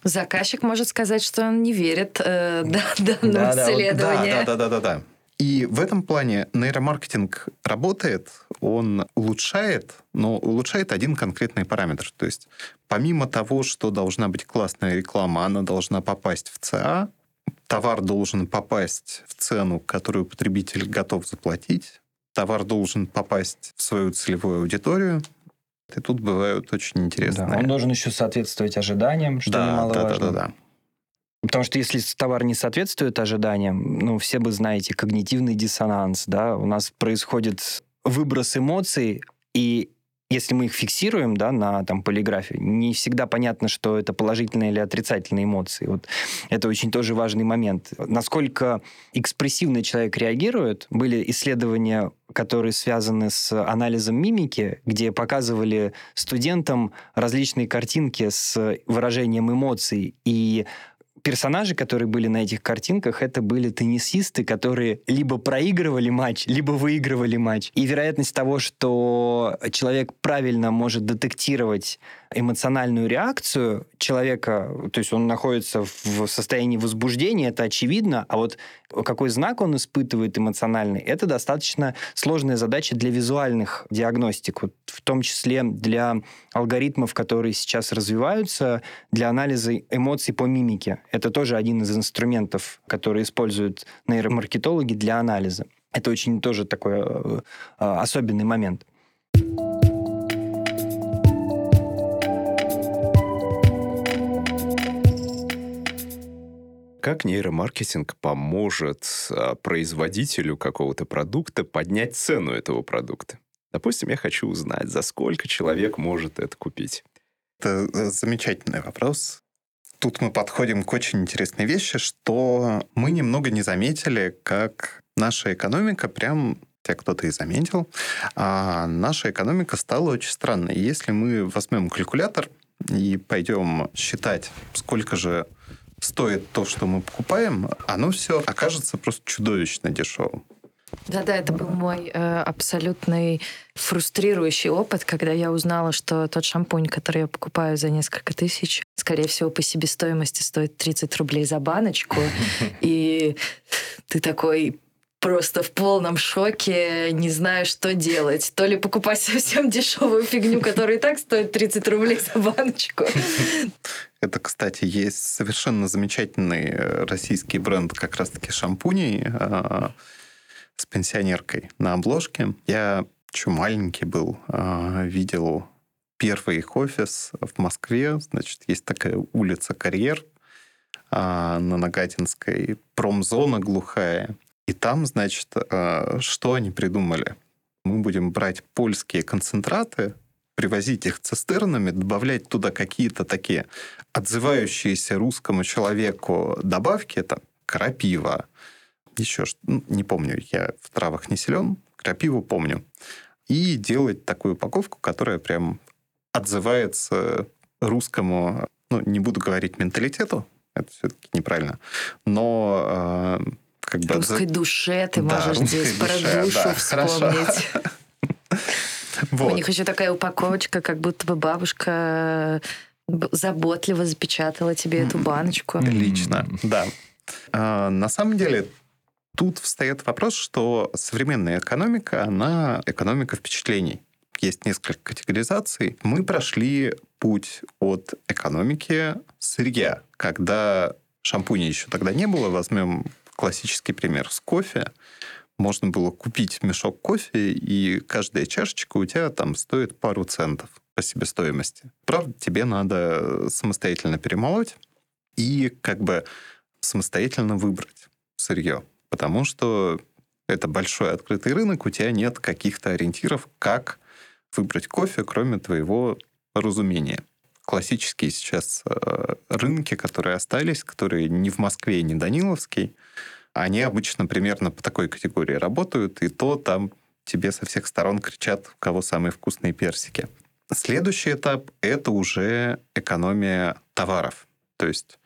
Заказчик может сказать, что он не верит э, (laughs) данному да, исследованию. Да, да, да, да, да. И в этом плане нейромаркетинг работает, он улучшает, но улучшает один конкретный параметр. То есть помимо того, что должна быть классная реклама, она должна попасть в ЦА, товар должен попасть в цену, которую потребитель готов заплатить, товар должен попасть в свою целевую аудиторию, и тут бывают очень интересные. Да, он должен еще соответствовать ожиданиям, что да, немаловажно. Да, да, да, да. Потому что если товар не соответствует ожиданиям, ну, все бы знаете, когнитивный диссонанс, да, у нас происходит выброс эмоций, и если мы их фиксируем да, на там, полиграфе, не всегда понятно, что это положительные или отрицательные эмоции. Вот это очень тоже важный момент. Насколько экспрессивно человек реагирует, были исследования, которые связаны с анализом мимики, где показывали студентам различные картинки с выражением эмоций, и персонажи, которые были на этих картинках, это были теннисисты, которые либо проигрывали матч, либо выигрывали матч. И вероятность того, что человек правильно может детектировать эмоциональную реакцию человека, то есть он находится в состоянии возбуждения, это очевидно, а вот какой знак он испытывает эмоциональный, это достаточно сложная задача для визуальных диагностик, вот в том числе для алгоритмов, которые сейчас развиваются, для анализа эмоций по мимике. Это тоже один из инструментов, которые используют нейромаркетологи для анализа. Это очень тоже такой э, э, особенный момент. Как нейромаркетинг поможет а, производителю какого-то продукта поднять цену этого продукта? Допустим, я хочу узнать, за сколько человек может это купить. Это э, замечательный вопрос. Тут мы подходим к очень интересной вещи, что мы немного не заметили, как наша экономика прям тебя кто-то и заметил, а наша экономика стала очень странной. Если мы возьмем калькулятор и пойдем считать, сколько же стоит то, что мы покупаем, оно все окажется просто чудовищно дешевым. Да-да, это был мой э, абсолютный фрустрирующий опыт, когда я узнала, что тот шампунь, который я покупаю за несколько тысяч, скорее всего, по себестоимости стоит 30 рублей за баночку. (laughs) И ты такой, просто в полном шоке, не знаю, что делать. То ли покупать (laughs) совсем дешевую фигню, которая и так стоит 30 рублей за баночку. Это, кстати, есть совершенно замечательный э, российский бренд как раз-таки шампуней а, с пенсионеркой на обложке. Я еще маленький был, а, видел первый их офис в Москве. Значит, есть такая улица Карьер а, на Нагатинской, промзона глухая. И там, значит, что они придумали? Мы будем брать польские концентраты, привозить их цистернами, добавлять туда какие-то такие отзывающиеся русскому человеку добавки, это крапива, еще, ну, не помню, я в травах не силен, крапиву помню. И делать такую упаковку, которая прям отзывается русскому, ну, не буду говорить менталитету, это все-таки неправильно, но э, как бы... Русской душе ты да, можешь здесь душе, про душу да, вспомнить. (laughs) Вот. У них еще такая упаковочка, как будто бы бабушка заботливо запечатала тебе эту баночку. Лично, да. А, на самом деле, тут встает вопрос, что современная экономика, она экономика впечатлений. Есть несколько категоризаций. Мы прошли путь от экономики сырья, когда шампуня еще тогда не было. Возьмем классический пример с кофе. Можно было купить мешок кофе, и каждая чашечка у тебя там стоит пару центов по себестоимости. Правда, тебе надо самостоятельно перемолоть и как бы самостоятельно выбрать сырье потому что это большой открытый рынок, у тебя нет каких-то ориентиров, как выбрать кофе, кроме твоего разумения. Классические сейчас э, рынки, которые остались, которые не в Москве и не Даниловский, они обычно примерно по такой категории работают, и то там тебе со всех сторон кричат, у кого самые вкусные персики. Следующий этап — это уже экономия товаров. То есть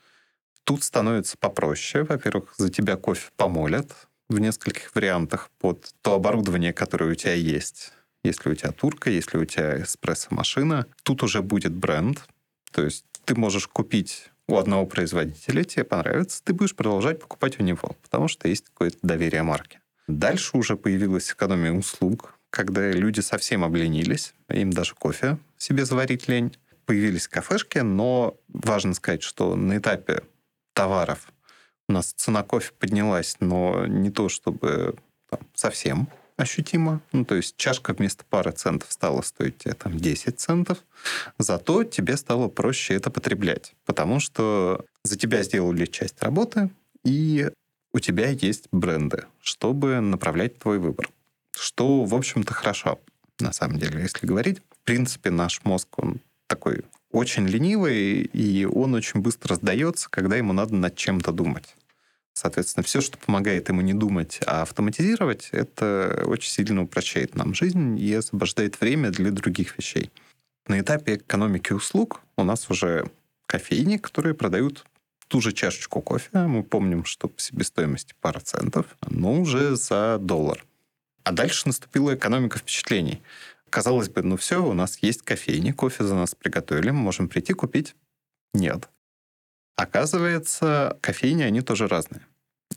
Тут становится попроще. Во-первых, за тебя кофе помолят в нескольких вариантах под то оборудование, которое у тебя есть. Если у тебя турка, если у тебя эспрессо-машина, тут уже будет бренд. То есть ты можешь купить у одного производителя, тебе понравится, ты будешь продолжать покупать у него, потому что есть какое-то доверие марке. Дальше уже появилась экономия услуг, когда люди совсем обленились, им даже кофе себе заварить лень. Появились кафешки, но важно сказать, что на этапе товаров. У нас цена кофе поднялась, но не то чтобы там, совсем ощутимо. Ну, то есть чашка вместо пары центов стала стоить тебе там 10 центов. Зато тебе стало проще это потреблять, потому что за тебя сделали часть работы, и у тебя есть бренды, чтобы направлять твой выбор. Что, в общем-то, хорошо, на самом деле, если говорить. В принципе, наш мозг, он такой очень ленивый, и он очень быстро сдается, когда ему надо над чем-то думать. Соответственно, все, что помогает ему не думать, а автоматизировать, это очень сильно упрощает нам жизнь и освобождает время для других вещей. На этапе экономики услуг у нас уже кофейни, которые продают ту же чашечку кофе, мы помним, что по себестоимости пара центов, но уже за доллар. А дальше наступила экономика впечатлений. Казалось бы, ну все, у нас есть кофейни, кофе за нас приготовили, мы можем прийти купить. Нет. Оказывается, кофейни, они тоже разные.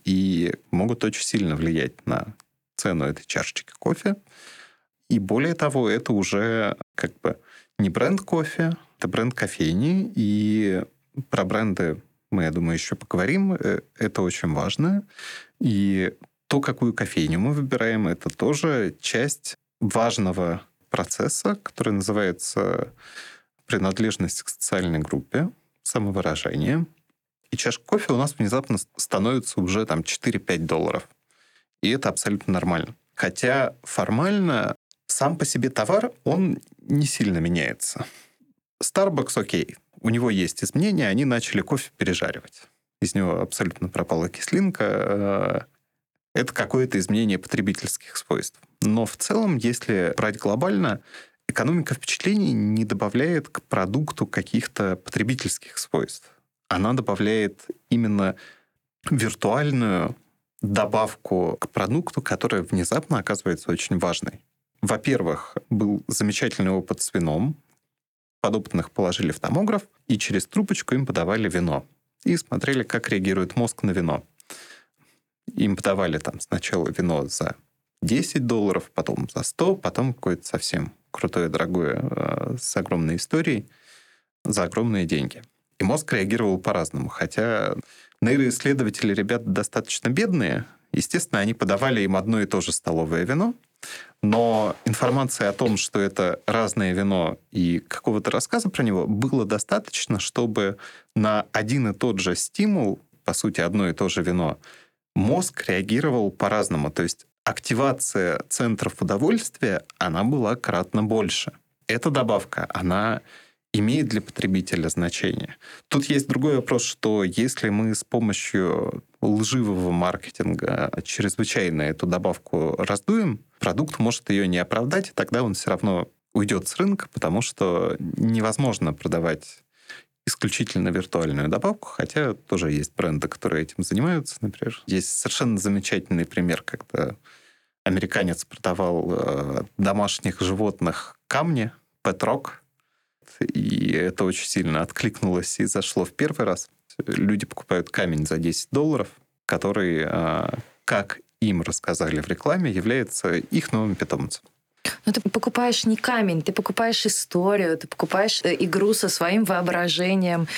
И могут очень сильно влиять на цену этой чашечки кофе. И более того, это уже как бы не бренд кофе, это бренд кофейни. И про бренды мы, я думаю, еще поговорим. Э, это очень важно. И то, какую кофейню мы выбираем, это тоже часть важного процесса, который называется принадлежность к социальной группе, самовыражение. И чашка кофе у нас внезапно становится уже там 4-5 долларов. И это абсолютно нормально. Хотя формально сам по себе товар, он не сильно меняется. Starbucks, окей, у него есть изменения, они начали кофе пережаривать. Из него абсолютно пропала кислинка. Э, это какое-то изменение потребительских свойств. Но в целом, если брать глобально, экономика впечатлений не добавляет к продукту каких-то потребительских свойств. Она добавляет именно виртуальную добавку к продукту, которая внезапно оказывается очень важной. Во-первых, был замечательный опыт с вином. Подопытных положили в томограф, и через трубочку им подавали вино. И смотрели, как реагирует мозг на вино. Им подавали там сначала вино за 10 долларов, потом за 100, потом какое-то совсем крутое, дорогое, э, с огромной историей, за огромные деньги. И мозг реагировал по-разному. Хотя нейроисследователи, ребята достаточно бедные, естественно, они подавали им одно и то же столовое вино, но информации о том, что это разное вино и какого-то рассказа про него было достаточно, чтобы на один и тот же стимул, по сути, одно и то же вино, мозг реагировал по-разному. То есть активация центров удовольствия, она была кратно больше. Эта добавка, она имеет для потребителя значение. Тут есть другой вопрос, что если мы с помощью лживого маркетинга чрезвычайно эту добавку раздуем, продукт может ее не оправдать, и тогда он все равно уйдет с рынка, потому что невозможно продавать исключительно виртуальную добавку, хотя тоже есть бренды, которые этим занимаются, например. Есть совершенно замечательный пример, когда американец продавал э, домашних животных камни, петрок, и это очень сильно откликнулось и зашло в первый раз. Люди покупают камень за 10 долларов, который, э, как им рассказали в рекламе, является их новым питомцем. Но ты покупаешь не камень, ты покупаешь историю, ты покупаешь э, игру со своим воображением.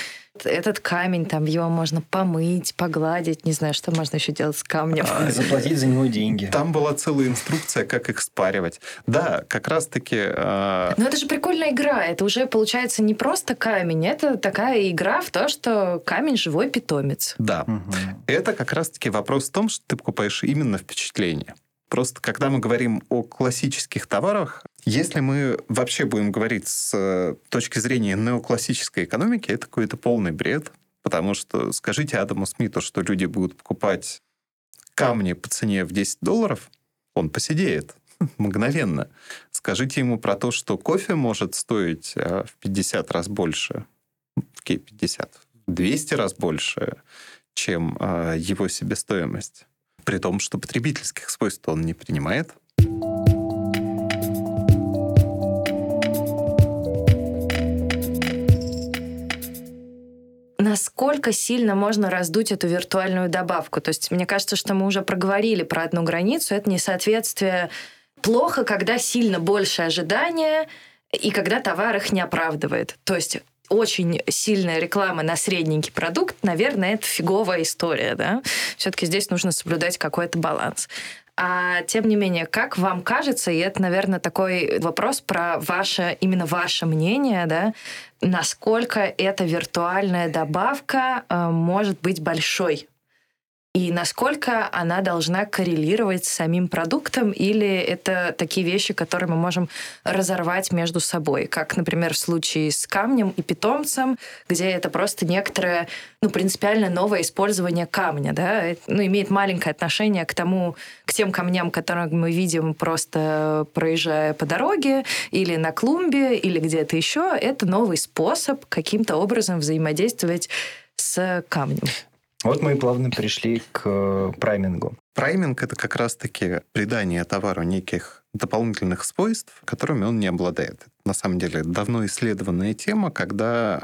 Этот камень, там его можно помыть, погладить, не знаю, что можно еще делать с камнем. А, заплатить за него деньги. Там была целая инструкция, как их спаривать. Да, как раз-таки... Э... Но это же прикольная игра. Это уже получается не просто камень, это такая игра в то, что камень живой питомец. Да. Угу. Это как раз-таки вопрос в том, что ты покупаешь именно впечатление. Просто когда мы говорим о классических товарах, если мы вообще будем говорить с э, точки зрения неоклассической экономики, это какой-то полный бред, потому что скажите Адаму Смиту, что люди будут покупать камни по цене в 10 долларов, он посидеет (laughs) мгновенно. Скажите ему про то, что кофе может стоить э, в 50 раз больше, какие 50, 200 раз больше, чем э, его себестоимость при том, что потребительских свойств он не принимает. насколько сильно можно раздуть эту виртуальную добавку. То есть мне кажется, что мы уже проговорили про одну границу. Это несоответствие плохо, когда сильно больше ожидания и когда товар их не оправдывает. То есть очень сильная реклама на средненький продукт, наверное, это фиговая история, да. Все-таки здесь нужно соблюдать какой-то баланс. А тем не менее, как вам кажется, и это, наверное, такой вопрос про ваше, именно ваше мнение, да, насколько эта виртуальная добавка э, может быть большой и насколько она должна коррелировать с самим продуктом, или это такие вещи, которые мы можем разорвать между собой, как, например, в случае с камнем и питомцем, где это просто некоторое, ну, принципиально новое использование камня, да, ну, имеет маленькое отношение к тому, к тем камням, которые мы видим просто проезжая по дороге или на клумбе или где-то еще. Это новый способ каким-то образом взаимодействовать с камнем. Вот мы и плавно пришли к э, праймингу. Прайминг — это как раз-таки придание товару неких дополнительных свойств, которыми он не обладает. На самом деле, давно исследованная тема, когда,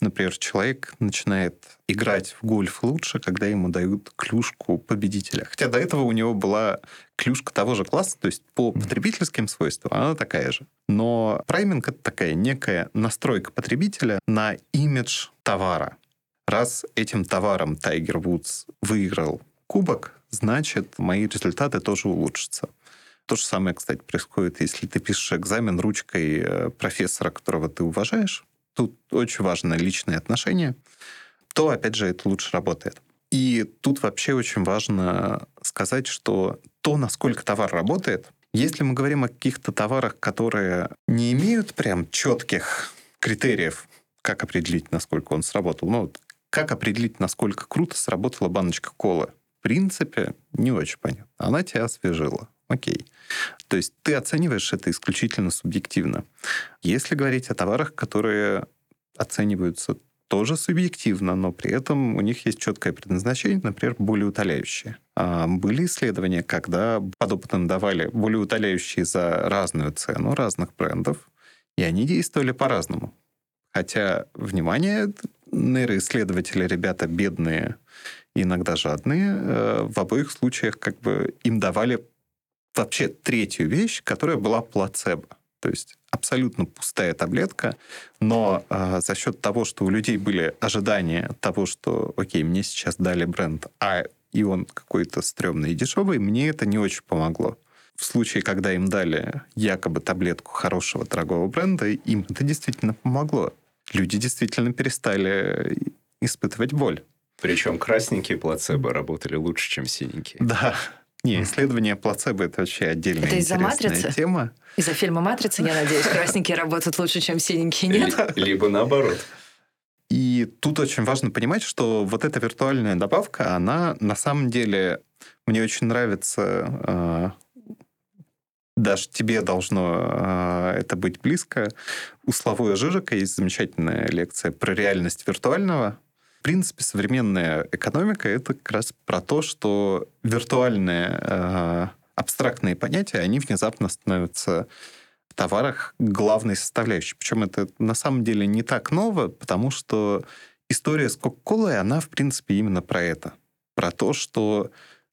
например, человек начинает играть в гольф лучше, когда ему дают клюшку победителя. Хотя до этого у него была клюшка того же класса, то есть по потребительским свойствам она такая же. Но прайминг — это такая некая настройка потребителя на имидж товара. Раз этим товаром Тайгер Вудс выиграл кубок, значит, мои результаты тоже улучшатся. То же самое, кстати, происходит, если ты пишешь экзамен ручкой э, профессора, которого ты уважаешь. Тут очень важно личные отношения. То, опять же, это лучше работает. И тут вообще очень важно сказать, что то, насколько товар работает, если мы говорим о каких-то товарах, которые не имеют прям четких критериев, как определить, насколько он сработал. Ну, как определить, насколько круто сработала баночка колы? В принципе, не очень понятно. Она тебя освежила. Окей. То есть ты оцениваешь это исключительно субъективно. Если говорить о товарах, которые оцениваются тоже субъективно, но при этом у них есть четкое предназначение, например, болеутоляющие. А были исследования, когда подопытным давали болеутоляющие за разную цену разных брендов, и они действовали по-разному. Хотя, внимание, нейроисследователи, ребята бедные, иногда жадные, э, в обоих случаях как бы им давали вообще третью вещь, которая была плацебо. То есть абсолютно пустая таблетка, но э, за счет того, что у людей были ожидания того, что, окей, мне сейчас дали бренд, а и он какой-то стрёмный и дешевый, мне это не очень помогло. В случае, когда им дали якобы таблетку хорошего дорогого бренда, им это действительно помогло люди действительно перестали испытывать боль. Причем красненькие плацебо работали лучше, чем синенькие. Да. Не, исследование плацебо это вообще отдельная это из-за матрицы? тема. Из-за фильма «Матрица», я надеюсь, красненькие работают лучше, чем синенькие, нет? Либо наоборот. И тут очень важно понимать, что вот эта виртуальная добавка, она на самом деле... Мне очень нравится э, даже тебе должно э, это быть близко. У Славоя Жижика есть замечательная лекция про реальность виртуального. В принципе, современная экономика — это как раз про то, что виртуальные э, абстрактные понятия, они внезапно становятся в товарах главной составляющей. Причем это на самом деле не так ново, потому что история с Кока-Колой, она, в принципе, именно про это. Про то, что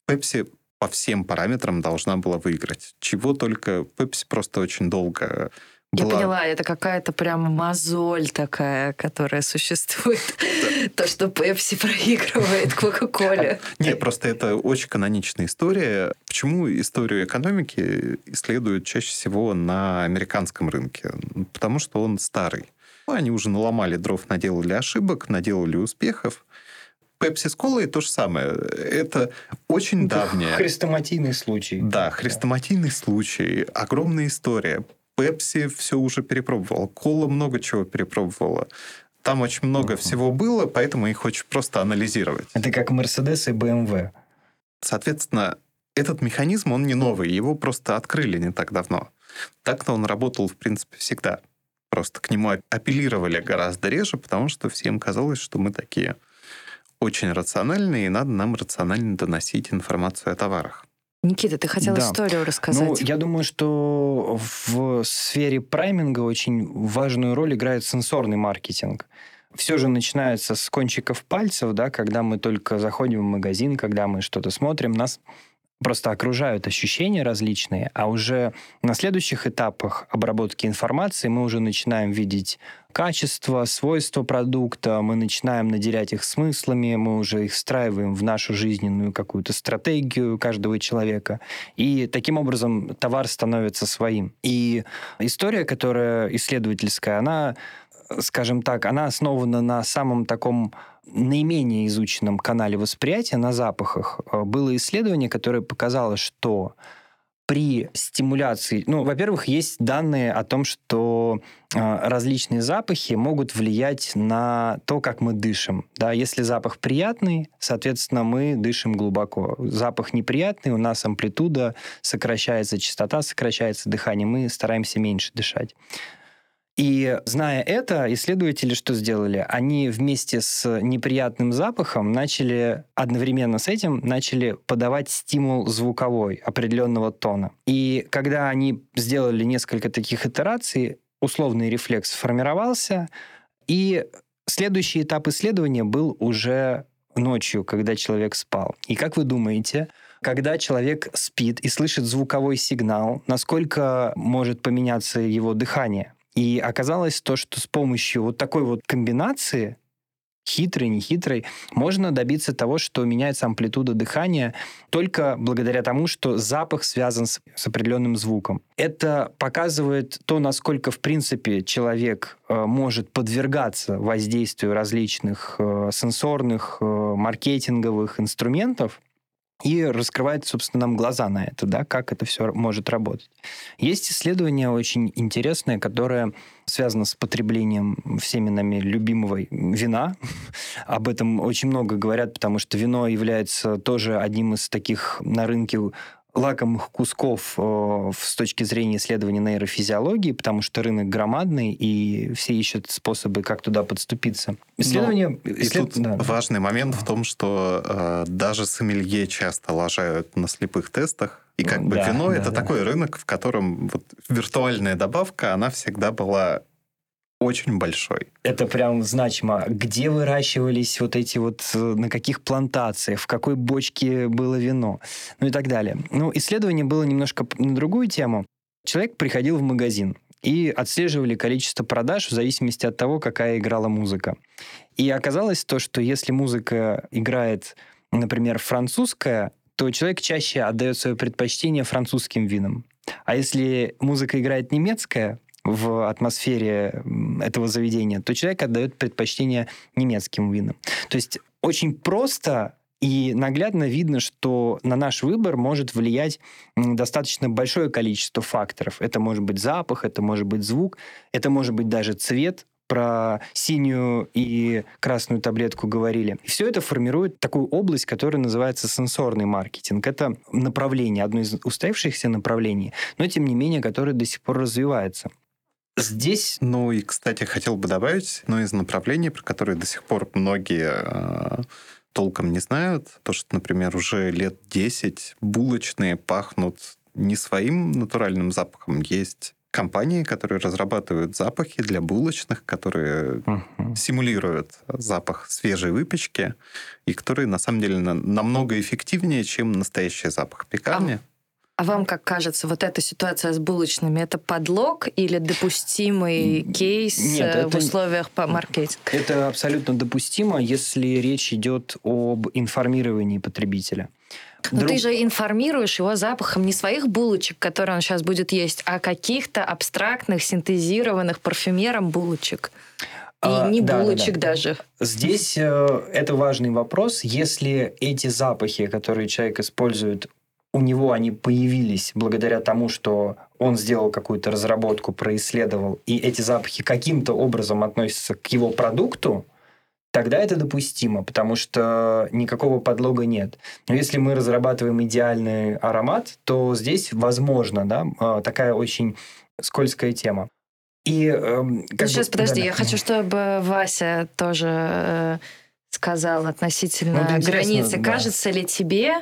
Pepsi по всем параметрам должна была выиграть. Чего только Пепси просто очень долго я поняла, это какая-то прям мозоль такая, которая существует. (laughs) То, что Пепси проигрывает (laughs) Кока-Коле. Нет, просто это очень каноничная история. Почему историю экономики исследуют чаще всего на американском рынке? Потому что он старый. Они уже наломали дров, наделали ошибок, наделали успехов. Пепси с колой то же самое. Это очень это давняя... Хрестоматийный случай. Да, хрестоматийный случай. Огромная история. Пепси все уже перепробовал. Кола много чего перепробовала. Там очень много uh-huh. всего было, поэтому их очень просто анализировать. Это как Мерседес и БМВ. Соответственно, этот механизм, он не новый. Его просто открыли не так давно. Так-то он работал, в принципе, всегда. Просто к нему апеллировали гораздо реже, потому что всем казалось, что мы такие очень рациональные, и надо нам рационально доносить информацию о товарах. Никита, ты хотел да. историю рассказать. Ну, я думаю, что в сфере прайминга очень важную роль играет сенсорный маркетинг. Все же начинается с кончиков пальцев, да, когда мы только заходим в магазин, когда мы что-то смотрим, нас просто окружают ощущения различные, а уже на следующих этапах обработки информации мы уже начинаем видеть качество, свойства продукта, мы начинаем наделять их смыслами, мы уже их встраиваем в нашу жизненную какую-то стратегию каждого человека. И таким образом товар становится своим. И история, которая исследовательская, она скажем так, она основана на самом таком наименее изученном канале восприятия, на запахах, э, было исследование, которое показало, что при стимуляции, ну, во-первых, есть данные о том, что э, различные запахи могут влиять на то, как мы дышим. Да, если запах приятный, соответственно, мы дышим глубоко. Запах неприятный, у нас амплитуда сокращается, частота сокращается, дыхание, мы стараемся меньше дышать. И зная это, исследователи что сделали? Они вместе с неприятным запахом начали, одновременно с этим, начали подавать стимул звуковой определенного тона. И когда они сделали несколько таких итераций, условный рефлекс сформировался, и следующий этап исследования был уже ночью, когда человек спал. И как вы думаете, когда человек спит и слышит звуковой сигнал, насколько может поменяться его дыхание? И оказалось то, что с помощью вот такой вот комбинации хитрой, нехитрой, можно добиться того, что меняется амплитуда дыхания только благодаря тому, что запах связан с, с определенным звуком. Это показывает то, насколько, в принципе, человек э, может подвергаться воздействию различных э, сенсорных, э, маркетинговых инструментов, и раскрывает, собственно, нам глаза на это, да, как это все может работать. Есть исследование очень интересное, которое связано с потреблением всеми нами любимого вина. (laughs) Об этом очень много говорят, потому что вино является тоже одним из таких на рынке лакомых кусков э, с точки зрения исследования нейрофизиологии, потому что рынок громадный, и все ищут способы, как туда подступиться. Исследование... Но, исслед... И тут да. важный момент в том, что э, даже сомелье часто лажают на слепых тестах, и как бы да, вино да, это да. такой рынок, в котором вот виртуальная добавка, она всегда была очень большой. Это прям значимо. Где выращивались вот эти вот, э, на каких плантациях, в какой бочке было вино, ну и так далее. Ну, исследование было немножко на другую тему. Человек приходил в магазин, и отслеживали количество продаж в зависимости от того, какая играла музыка. И оказалось то, что если музыка играет, например, французская, то человек чаще отдает свое предпочтение французским винам. А если музыка играет немецкая, в атмосфере этого заведения, то человек отдает предпочтение немецким винам. То есть очень просто и наглядно видно, что на наш выбор может влиять достаточно большое количество факторов. Это может быть запах, это может быть звук, это может быть даже цвет, про синюю и красную таблетку говорили. Все это формирует такую область, которая называется сенсорный маркетинг. Это направление, одно из устоявшихся направлений, но тем не менее, которое до сих пор развивается. Здесь... Ну и, кстати, хотел бы добавить одно из направлений, про которые до сих пор многие э, толком не знают. То, что, например, уже лет 10 булочные пахнут не своим натуральным запахом. Есть компании, которые разрабатывают запахи для булочных, которые uh-huh. симулируют запах свежей выпечки, и которые на самом деле намного эффективнее, чем настоящий запах пекарни. А вам как кажется, вот эта ситуация с булочными, это подлог или допустимый кейс Нет, э, в условиях по маркетинга? Это абсолютно допустимо, если речь идет об информировании потребителя. Но Друг... ты же информируешь его запахом не своих булочек, которые он сейчас будет есть, а каких-то абстрактных, синтезированных парфюмером булочек. И а, не да, булочек да, да. даже. Здесь э, это важный вопрос. Если эти запахи, которые человек использует, у него они появились благодаря тому, что он сделал какую-то разработку, происследовал, и эти запахи каким-то образом относятся к его продукту, тогда это допустимо, потому что никакого подлога нет. Но если мы разрабатываем идеальный аромат, то здесь возможно да, а, такая очень скользкая тема. И, э, как сейчас, бы, подожди, да, я да. хочу, чтобы Вася тоже э, сказал относительно ну, границы. Да. Кажется ли тебе,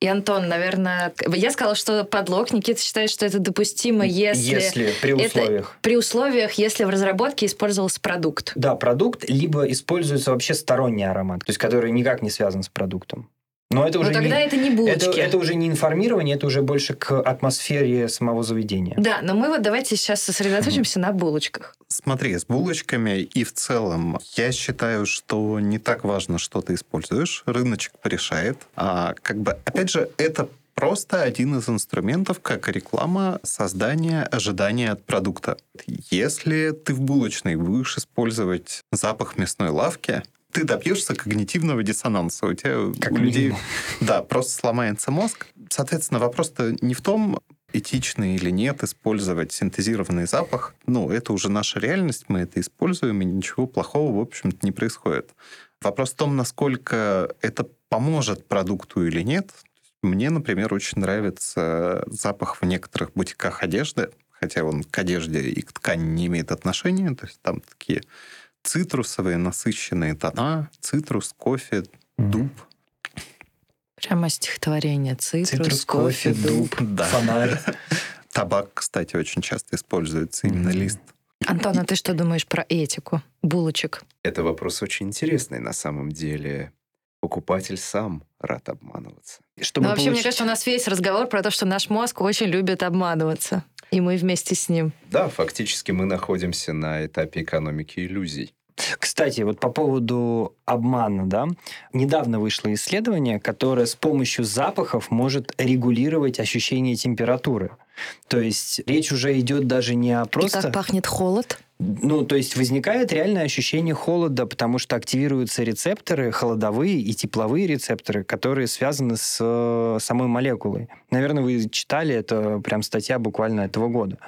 и Антон, наверное, я сказала, что подлог. Никита считает, что это допустимо, если... Если, при условиях. Это, при условиях, если в разработке использовался продукт. Да, продукт, либо используется вообще сторонний аромат, то есть который никак не связан с продуктом. Но это уже Но тогда не, это не булочки. Это, это уже не информирование, это уже больше к атмосфере самого заведения. Да, но мы вот давайте сейчас сосредоточимся на булочках. Смотри, с булочками и в целом я считаю, что не так важно, что ты используешь. Рыночек порешает. А как бы, опять же, это просто один из инструментов, как реклама создания ожидания от продукта. Если ты в булочной будешь использовать запах мясной лавки, ты добьешься когнитивного диссонанса. У тебя как у людей, да, просто сломается мозг. Соответственно, вопрос-то не в том, этично или нет использовать синтезированный запах. Ну, это уже наша реальность, мы это используем, и ничего плохого, в общем-то, не происходит. Вопрос в том, насколько это поможет продукту или нет. Мне, например, очень нравится запах в некоторых бутиках одежды, хотя он к одежде и к ткани не имеет отношения. То есть там такие цитрусовые насыщенные тона, цитрус, кофе, дуб. Прямо стихотворение. Цитрус, Цитрус, кофе, кофе, дуб. дуб, Да. фонарь. (laughs) Табак, кстати, очень часто используется именно лист. Антон, а ты что думаешь про этику булочек? Это вопрос очень интересный на самом деле. Покупатель сам рад обманываться. Чтобы ну, вообще, мне получить- кажется, у нас весь разговор про то, что наш мозг очень любит обманываться. И мы вместе с ним. Да, фактически мы находимся на этапе экономики иллюзий. Кстати, вот по поводу обмана, да, недавно вышло исследование, которое с помощью запахов может регулировать ощущение температуры. То есть речь уже идет даже не о И просто... как пахнет холод? Ну, то есть возникает реальное ощущение холода, потому что активируются рецепторы, холодовые и тепловые рецепторы, которые связаны с э, самой молекулой. Наверное, вы читали, это прям статья буквально этого года.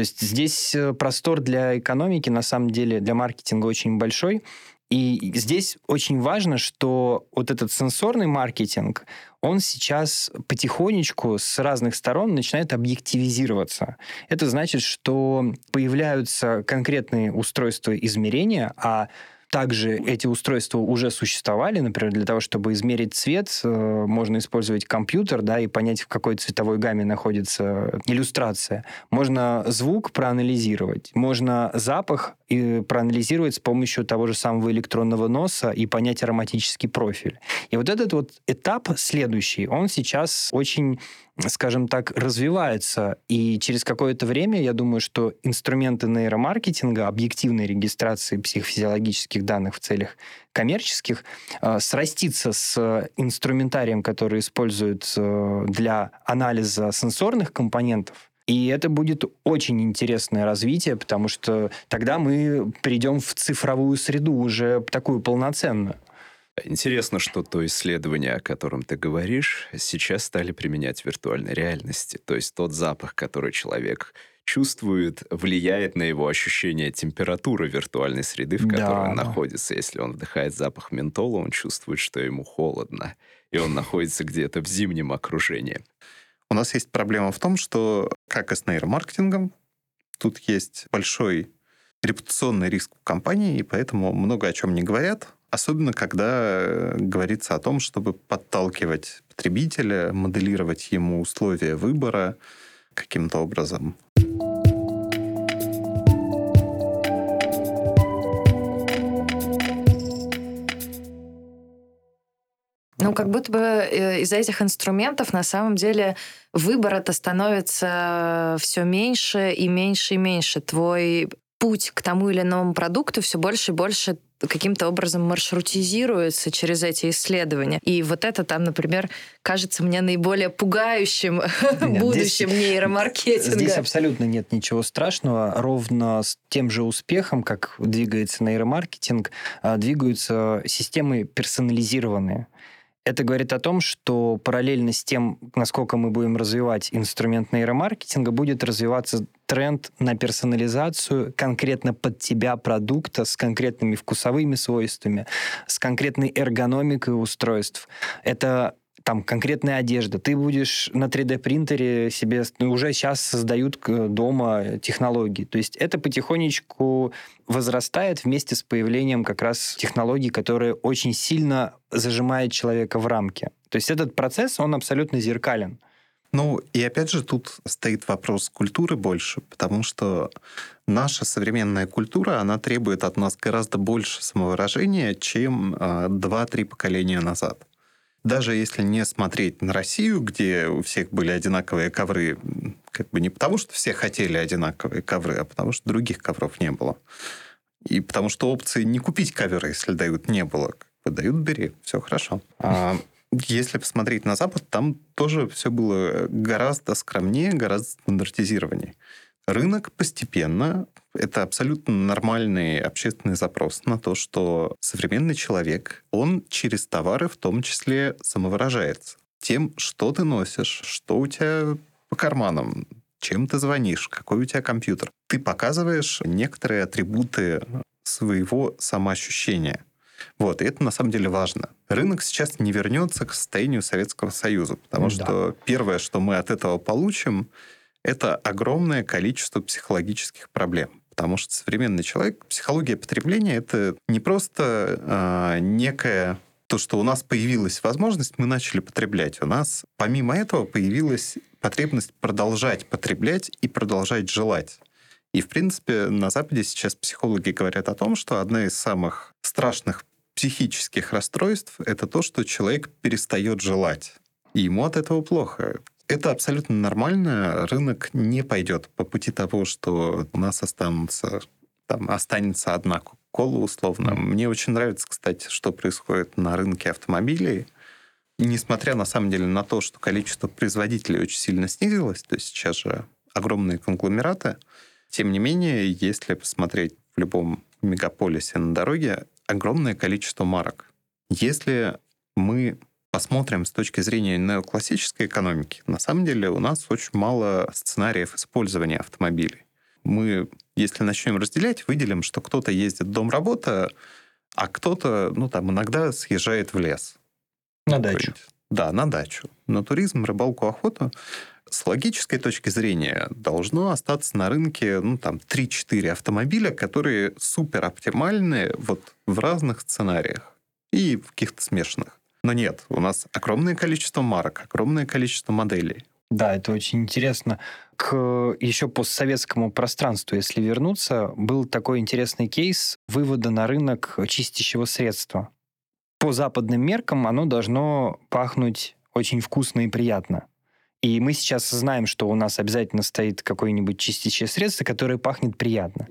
То есть здесь э, простор для экономики, на самом деле, для маркетинга очень большой. И здесь очень важно, что вот этот сенсорный маркетинг, он сейчас потихонечку с разных сторон начинает объективизироваться. Это значит, что появляются конкретные устройства измерения, а также эти устройства уже существовали, например, для того, чтобы измерить цвет, э, можно использовать компьютер, да, и понять, в какой цветовой гамме находится иллюстрация. Можно звук проанализировать, можно запах и проанализировать с помощью того же самого электронного носа и понять ароматический профиль. И вот этот вот этап следующий, он сейчас очень скажем так, развивается. И через какое-то время, я думаю, что инструменты нейромаркетинга, объективной регистрации психофизиологических данных в целях коммерческих, э, срастится с инструментарием, который используют э, для анализа сенсорных компонентов, и это будет очень интересное развитие, потому что тогда мы перейдем в цифровую среду уже такую полноценную. Интересно, что то исследование, о котором ты говоришь, сейчас стали применять в виртуальной реальности. То есть тот запах, который человек чувствует, влияет на его ощущение температуры виртуальной среды, в которой Да, он находится. Если он вдыхает запах ментола, он чувствует, что ему холодно, и он находится где-то в зимнем окружении. У нас есть проблема в том, что, как и с нейромаркетингом, тут есть большой репутационный риск в компании, и поэтому много о чем не говорят, особенно когда э, говорится о том, чтобы подталкивать потребителя, моделировать ему условия выбора каким-то образом. Ну, как будто бы э, из-за этих инструментов на самом деле выбора-то становится все меньше и меньше и меньше. Твой путь к тому или иному продукту все больше и больше каким-то образом маршрутизируется через эти исследования. И вот это там, например, кажется мне наиболее пугающим (laughs) Нет, будущим нейромаркетинга. Здесь абсолютно нет ничего страшного. Ровно с тем же успехом, как двигается нейромаркетинг, а, двигаются системы персонализированные. Это говорит о том, что параллельно с тем, насколько мы будем развивать инструмент нейромаркетинга, будет развиваться тренд на персонализацию конкретно под тебя продукта с конкретными вкусовыми свойствами, с конкретной эргономикой устройств. Это там конкретная одежда. Ты будешь на 3D-принтере себе... ну, уже сейчас создают к- дома технологии. То есть это потихонечку возрастает вместе с появлением как раз технологий, которые очень сильно зажимают человека в рамки. То есть этот процесс, он абсолютно зеркален. Ну, и опять же, тут стоит вопрос культуры больше, потому что наша современная культура, она требует от нас гораздо больше самовыражения, чем э, два-три поколения назад. Даже если не смотреть на Россию, где у всех были одинаковые ковры, как бы не потому, что все хотели одинаковые ковры, а потому что других ковров не было. И потому что опции не купить ковер, если дают, не было. Дают, бери, все хорошо. А если посмотреть на Запад, там тоже все было гораздо скромнее, гораздо стандартизированнее. Рынок постепенно, это абсолютно нормальный общественный запрос на то, что современный человек, он через товары в том числе самовыражается. Тем, что ты носишь, что у тебя по карманам, чем ты звонишь, какой у тебя компьютер. Ты показываешь некоторые атрибуты своего самоощущения. Вот, и это на самом деле важно. Рынок сейчас не вернется к состоянию Советского Союза, потому Да. что первое, что мы от этого получим, это огромное количество психологических проблем. Потому что современный человек, психология потребления это не просто э, некая то, что у нас появилась возможность, мы начали потреблять. У нас помимо этого появилась потребность продолжать потреблять и продолжать желать. И, в принципе, на Западе сейчас психологи говорят о том, что одна из самых страшных психических расстройств — это то, что человек перестает желать. И ему от этого плохо. Это абсолютно нормально. Рынок не пойдет по пути того, что у нас останутся, там, останется одна кола условно. Мне очень нравится, кстати, что происходит на рынке автомобилей. Несмотря, на самом деле, на то, что количество производителей очень сильно снизилось, то есть сейчас же огромные конгломераты, тем не менее, если посмотреть в любом мегаполисе на дороге, огромное количество марок. Если мы посмотрим с точки зрения неоклассической экономики, на самом деле у нас очень мало сценариев использования автомобилей. Мы, если начнем разделять, выделим, что кто-то ездит дом-работа, а кто-то, ну, там, иногда съезжает в лес. На дачу. Да, на дачу. На туризм, рыбалку, охоту с логической точки зрения должно остаться на рынке ну, там, 3-4 автомобиля, которые супер оптимальны вот в разных сценариях и в каких-то смешанных. Но нет, у нас огромное количество марок, огромное количество моделей. Да, это очень интересно. К еще постсоветскому пространству, если вернуться, был такой интересный кейс вывода на рынок чистящего средства. По западным меркам оно должно пахнуть очень вкусно и приятно. И мы сейчас знаем, что у нас обязательно стоит какое-нибудь чистящее средство, которое пахнет приятно.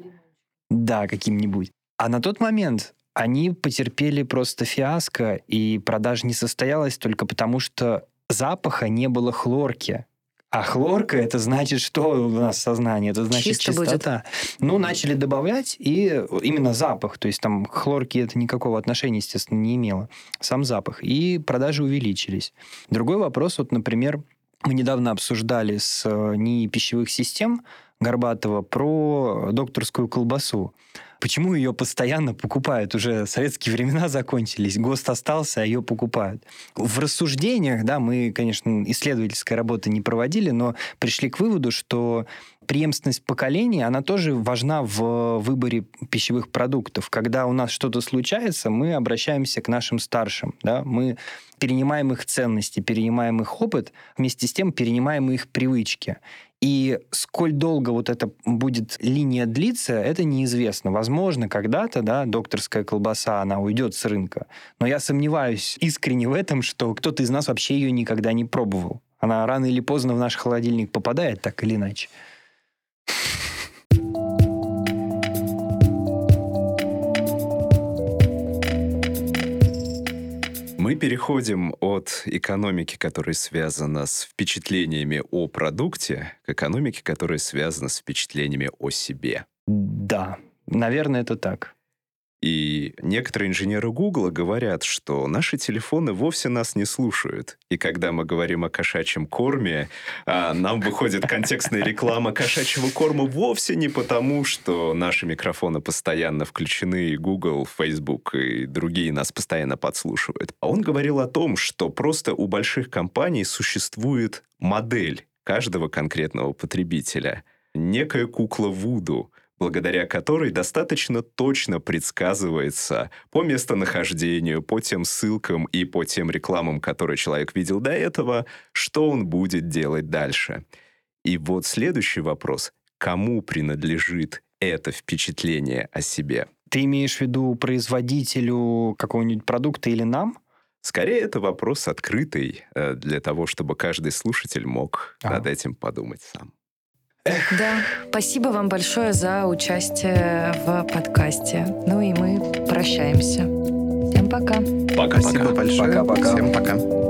Да, каким-нибудь. А на тот момент они потерпели просто фиаско, и продажа не состоялась только потому, что запаха не было хлорки. А хлорка это значит, что у нас сознание? Это значит Чисто чистота. Будет. Ну, начали добавлять, и именно запах. То есть там хлорки это никакого отношения, естественно, не имело. Сам запах. И продажи увеличились. Другой вопрос, вот, например, мы недавно обсуждали с э, НИИ пищевых систем Горбатова про докторскую колбасу. Почему ее постоянно покупают? Уже советские времена закончились, ГОСТ остался, а ее покупают. В рассуждениях, да, мы, конечно, исследовательской работы не проводили, но пришли к выводу, что преемственность поколений, она тоже важна в выборе пищевых продуктов. Когда у нас что-то случается, мы обращаемся к нашим старшим, да, мы перенимаем их ценности, перенимаем их опыт, вместе с тем перенимаем их привычки. И сколь долго вот эта будет линия длиться, это неизвестно. Возможно, когда-то, да, докторская колбаса, она уйдет с рынка. Но я сомневаюсь искренне в этом, что кто-то из нас вообще ее никогда не пробовал. Она рано или поздно в наш холодильник попадает, так или иначе. Мы переходим от экономики, которая связана с впечатлениями о продукте, к экономике, которая связана с впечатлениями о себе. Да, наверное, это так. И некоторые инженеры Гугла говорят, что наши телефоны вовсе нас не слушают. И когда мы говорим о кошачьем корме, а, нам выходит контекстная реклама кошачьего корма вовсе не потому, что наши микрофоны постоянно включены, и Google, Facebook и другие нас постоянно подслушивают. А он говорил о том, что просто у больших компаний существует модель каждого конкретного потребителя. Некая кукла Вуду, благодаря которой достаточно точно предсказывается по местонахождению, по тем ссылкам и по тем рекламам, которые человек видел до этого, что он будет делать дальше. И вот следующий вопрос. Кому принадлежит это впечатление о себе? Ты имеешь в виду производителю какого-нибудь продукта или нам? Скорее, это вопрос открытый э, для того, чтобы каждый слушатель мог а. над этим подумать сам. Да, спасибо вам большое за участие в подкасте. Ну и мы прощаемся. Всем пока. Пока. Спасибо большое. Пока-пока. Всем пока.